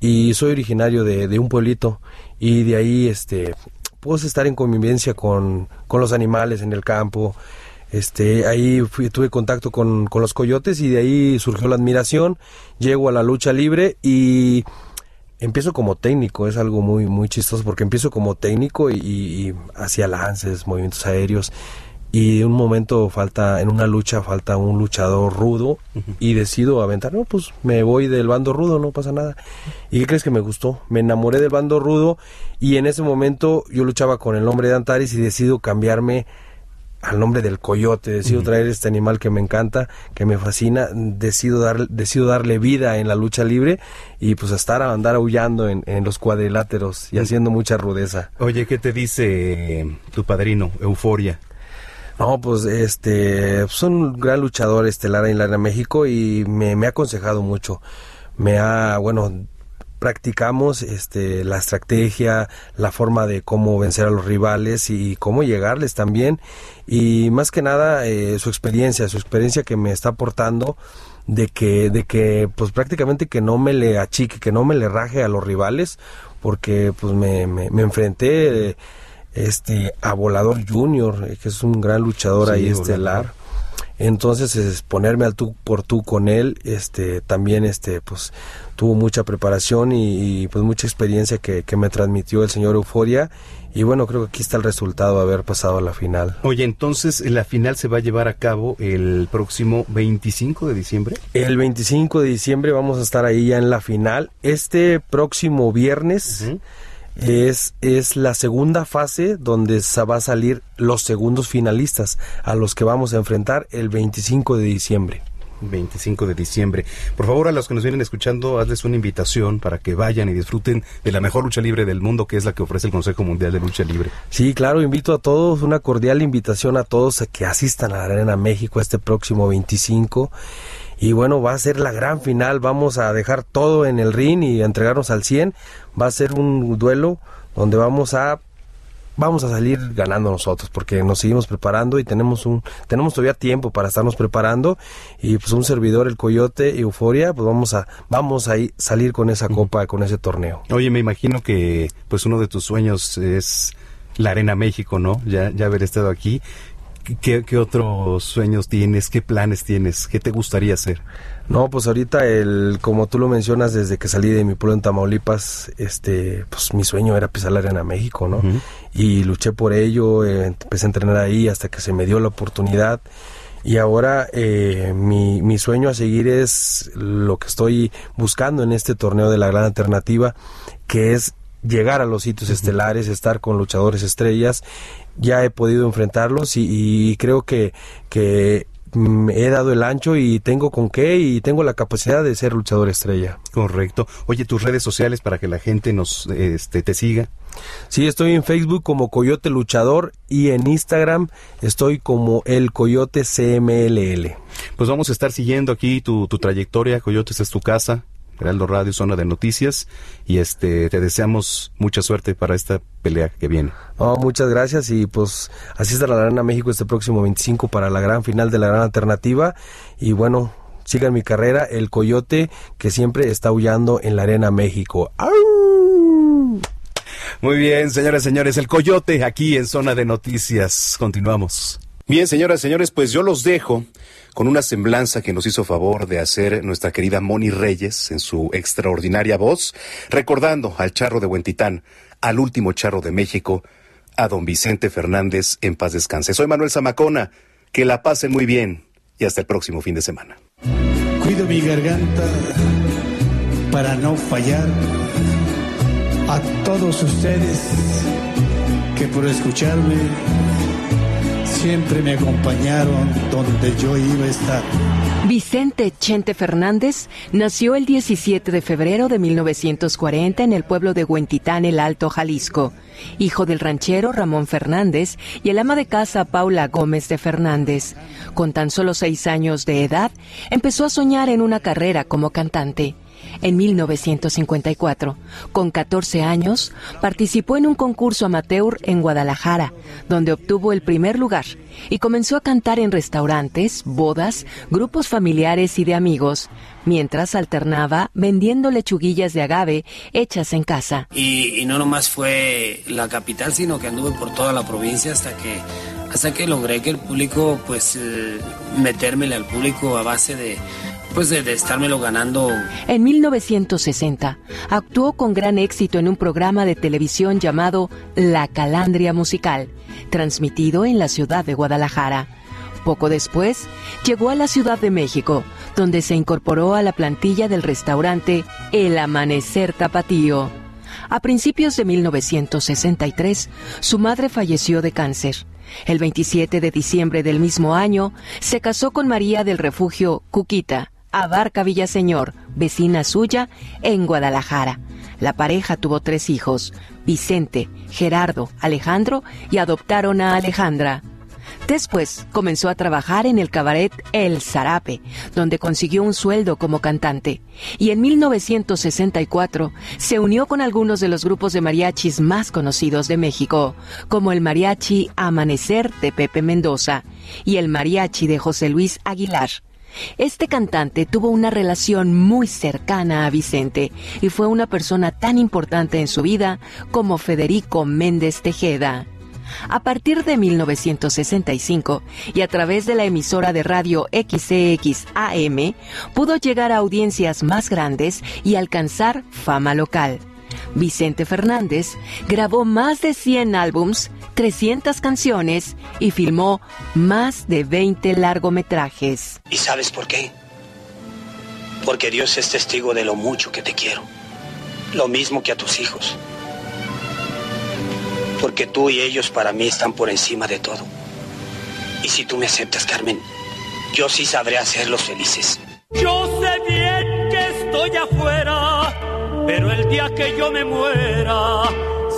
y soy originario de, de un pueblito. Y de ahí, este, puedo estar en convivencia con, con los animales en el campo. Este, ahí fui, tuve contacto con, con los coyotes y de ahí surgió la admiración. Llego a la lucha libre y empiezo como técnico, es algo muy, muy chistoso porque empiezo como técnico y, y hacía lances, movimientos aéreos y en un momento falta, en una lucha falta un luchador rudo y decido aventar, no, pues me voy del bando rudo, no pasa nada. ¿Y qué crees que me gustó? Me enamoré del bando rudo y en ese momento yo luchaba con el nombre de Antares y decido cambiarme al nombre del coyote, decido traer este animal que me encanta, que me fascina, decido, dar, decido darle vida en la lucha libre y pues estar a andar aullando en, en los cuadriláteros y haciendo mucha rudeza. Oye, ¿qué te dice tu padrino, Euforia? No, pues este, son un gran luchador estelar en la México y me, me ha aconsejado mucho. Me ha, bueno, practicamos este, la estrategia, la forma de cómo vencer a los rivales y cómo llegarles también. Y más que nada eh, su experiencia, su experiencia que me está aportando de que, de que pues prácticamente que no me le achique, que no me le raje a los rivales, porque pues me, me, me enfrenté... Eh, este a Volador Junior, eh, que es un gran luchador ahí estelar. Entonces, es ponerme al tú por tú con él, este, también, este, pues, tuvo mucha preparación y, pues mucha experiencia que, que, me transmitió el señor Euforia. Y bueno, creo que aquí está el resultado de haber pasado a la final. Oye, entonces la final se va a llevar a cabo el próximo 25 de diciembre. El 25 de diciembre vamos a estar ahí ya en la final. Este próximo viernes es, es la segunda fase donde se va a salir los segundos finalistas a los que vamos a enfrentar el 25 de diciembre. 25 de diciembre. Por favor, a los que nos vienen escuchando, hazles una invitación para que vayan y disfruten de la mejor lucha libre del mundo, que es la que ofrece el Consejo Mundial de Lucha Libre. Sí, claro, invito a todos, una cordial invitación a todos a que asistan a la Arena México este próximo 25 y bueno, va a ser la gran final, vamos a dejar todo en el ring y entregarnos al 100, va a ser un duelo donde vamos a vamos a salir ganando nosotros porque nos seguimos preparando y tenemos un tenemos todavía tiempo para estarnos preparando y pues un servidor el Coyote Euforia pues vamos a vamos a salir con esa copa con ese torneo. Oye, me imagino que pues uno de tus sueños es la Arena México, ¿no? Ya ya haber estado aquí ¿Qué, otros sueños tienes? ¿Qué planes tienes? ¿Qué te gustaría hacer? No, pues ahorita el, como tú lo mencionas, desde que salí de mi pueblo en Tamaulipas, este, pues mi sueño era pisar la arena México, ¿no? Y luché por ello, eh, empecé a entrenar ahí hasta que se me dio la oportunidad. Y ahora eh, mi, mi sueño a seguir es lo que estoy buscando en este torneo de la gran alternativa, que es llegar a los sitios estelares, estar con luchadores estrellas ya he podido enfrentarlos y, creo que, que he dado el ancho y tengo con qué y tengo la capacidad de ser luchador estrella. Correcto. Oye, tus redes sociales para que la gente nos este, te siga. Sí, estoy en Facebook como Coyote Luchador y en Instagram estoy como el Coyote CMLL. Pues vamos a estar siguiendo aquí tu, tu trayectoria, Coyote, esta es tu casa. Heraldo Radio, zona de noticias, y este te deseamos mucha suerte para esta pelea que viene. muchas gracias y pues asista a la Arena México este próximo 25 para la gran final de la gran alternativa y bueno, sigan mi carrera, el coyote que siempre está aullando en la Arena México. Muy bien, señoras y señores, el coyote aquí en zona de noticias. Continuamos. Bien, señoras y señores, pues yo los dejo con una semblanza que nos hizo favor de hacer nuestra querida Moni Reyes en su extraordinaria voz, recordando al charro de Huentitán, al último charro de México, a don Vicente Fernández en paz descanse. Soy Manuel Zamacona, que la pasen muy bien y hasta el próximo fin de semana. Cuido mi garganta para no fallar a todos ustedes que por escucharme siempre me acompañaron donde yo iba a estar. Vicente Chente Fernández nació el 17 de febrero de 1940 en el pueblo de Huentitán, el Alto Jalisco, hijo del ranchero Ramón Fernández y el ama de casa Paula Gómez de Fernández. Con tan solo seis años de edad, empezó a soñar en una carrera como cantante en 1954. Con 14 años, participó en un concurso amateur en Guadalajara, donde obtuvo el primer lugar y comenzó a cantar en restaurantes, bodas, grupos familiares y de amigos, mientras alternaba vendiendo lechuguillas de agave hechas en casa. Y, no nomás fue la capital, sino que anduve por toda la provincia hasta que hasta que logré que el público, pues, eh, metérmele al público a base de pues de, estármelo ganando. En 1960 actuó con gran éxito en un programa de televisión llamado La Calandria Musical, transmitido en la ciudad de Guadalajara. Poco después, llegó a la Ciudad de México, donde se incorporó a la plantilla del restaurante El Amanecer Tapatío. A principios de 1963, su madre falleció de cáncer. El 27 de diciembre del mismo año, se casó con María del Refugio Cuquita, Abarca Villaseñor, vecina suya, en Guadalajara. La pareja tuvo tres hijos, Vicente, Gerardo, Alejandro, y adoptaron a Alejandra. Después comenzó a trabajar en el cabaret El Zarape, donde consiguió un sueldo como cantante. Y en 1964 se unió con algunos de los grupos de mariachis más conocidos de México, como el Mariachi Amanecer de Pepe Mendoza y el Mariachi de José Luis Aguilar. Este cantante tuvo una relación muy cercana a Vicente y fue una persona tan importante en su vida como Federico Méndez Tejeda. A partir de 1965 y a través de la emisora de radio XCX AM, pudo llegar a audiencias más grandes y alcanzar fama local. Vicente Fernández grabó más de 100 álbums, 300 canciones y filmó más de 20 largometrajes. ¿Y sabes por qué? Porque Dios es testigo de lo mucho que te quiero. Lo mismo que a tus hijos porque tú y ellos para mí están por encima de todo. Y si tú me aceptas, Carmen, yo sí sabré hacerlos felices. Yo sé bien que estoy afuera, pero el día que yo me muera,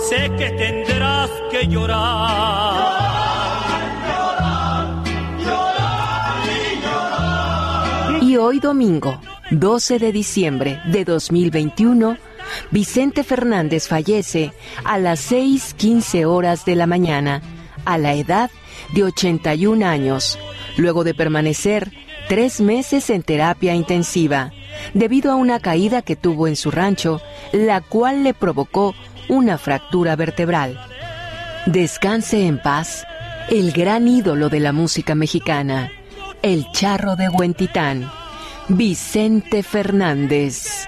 sé que tendrás que llorar. Llorar, llorar, llorar y, y hoy domingo, 12 de diciembre de 2021, Vicente Fernández fallece a las 6.15 horas de la mañana, a la edad de 81 años, luego de permanecer tres meses en terapia intensiva, debido a una caída que tuvo en su rancho, la cual le provocó una fractura vertebral. Descanse en paz el gran ídolo de la música mexicana, el charro de Huentitán, Vicente Fernández.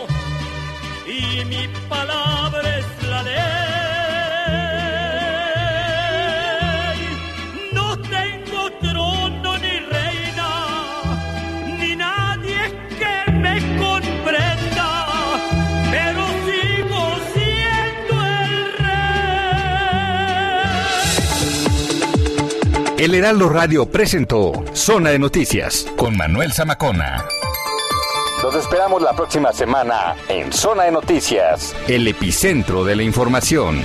y mi palabra es la ley. No tengo trono ni reina, ni nadie que me comprenda, pero sigo siendo el rey. El Heraldo Radio presentó Zona de Noticias con Manuel Zamacona. Los esperamos la próxima semana en Zona de Noticias, el epicentro de la información.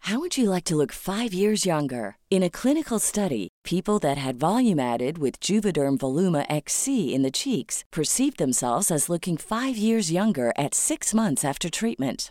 How would you like to look 5 years younger? In a clinical study, people that had volume added with Juvederm Voluma XC in the cheeks perceived themselves as looking 5 years younger at 6 months after treatment.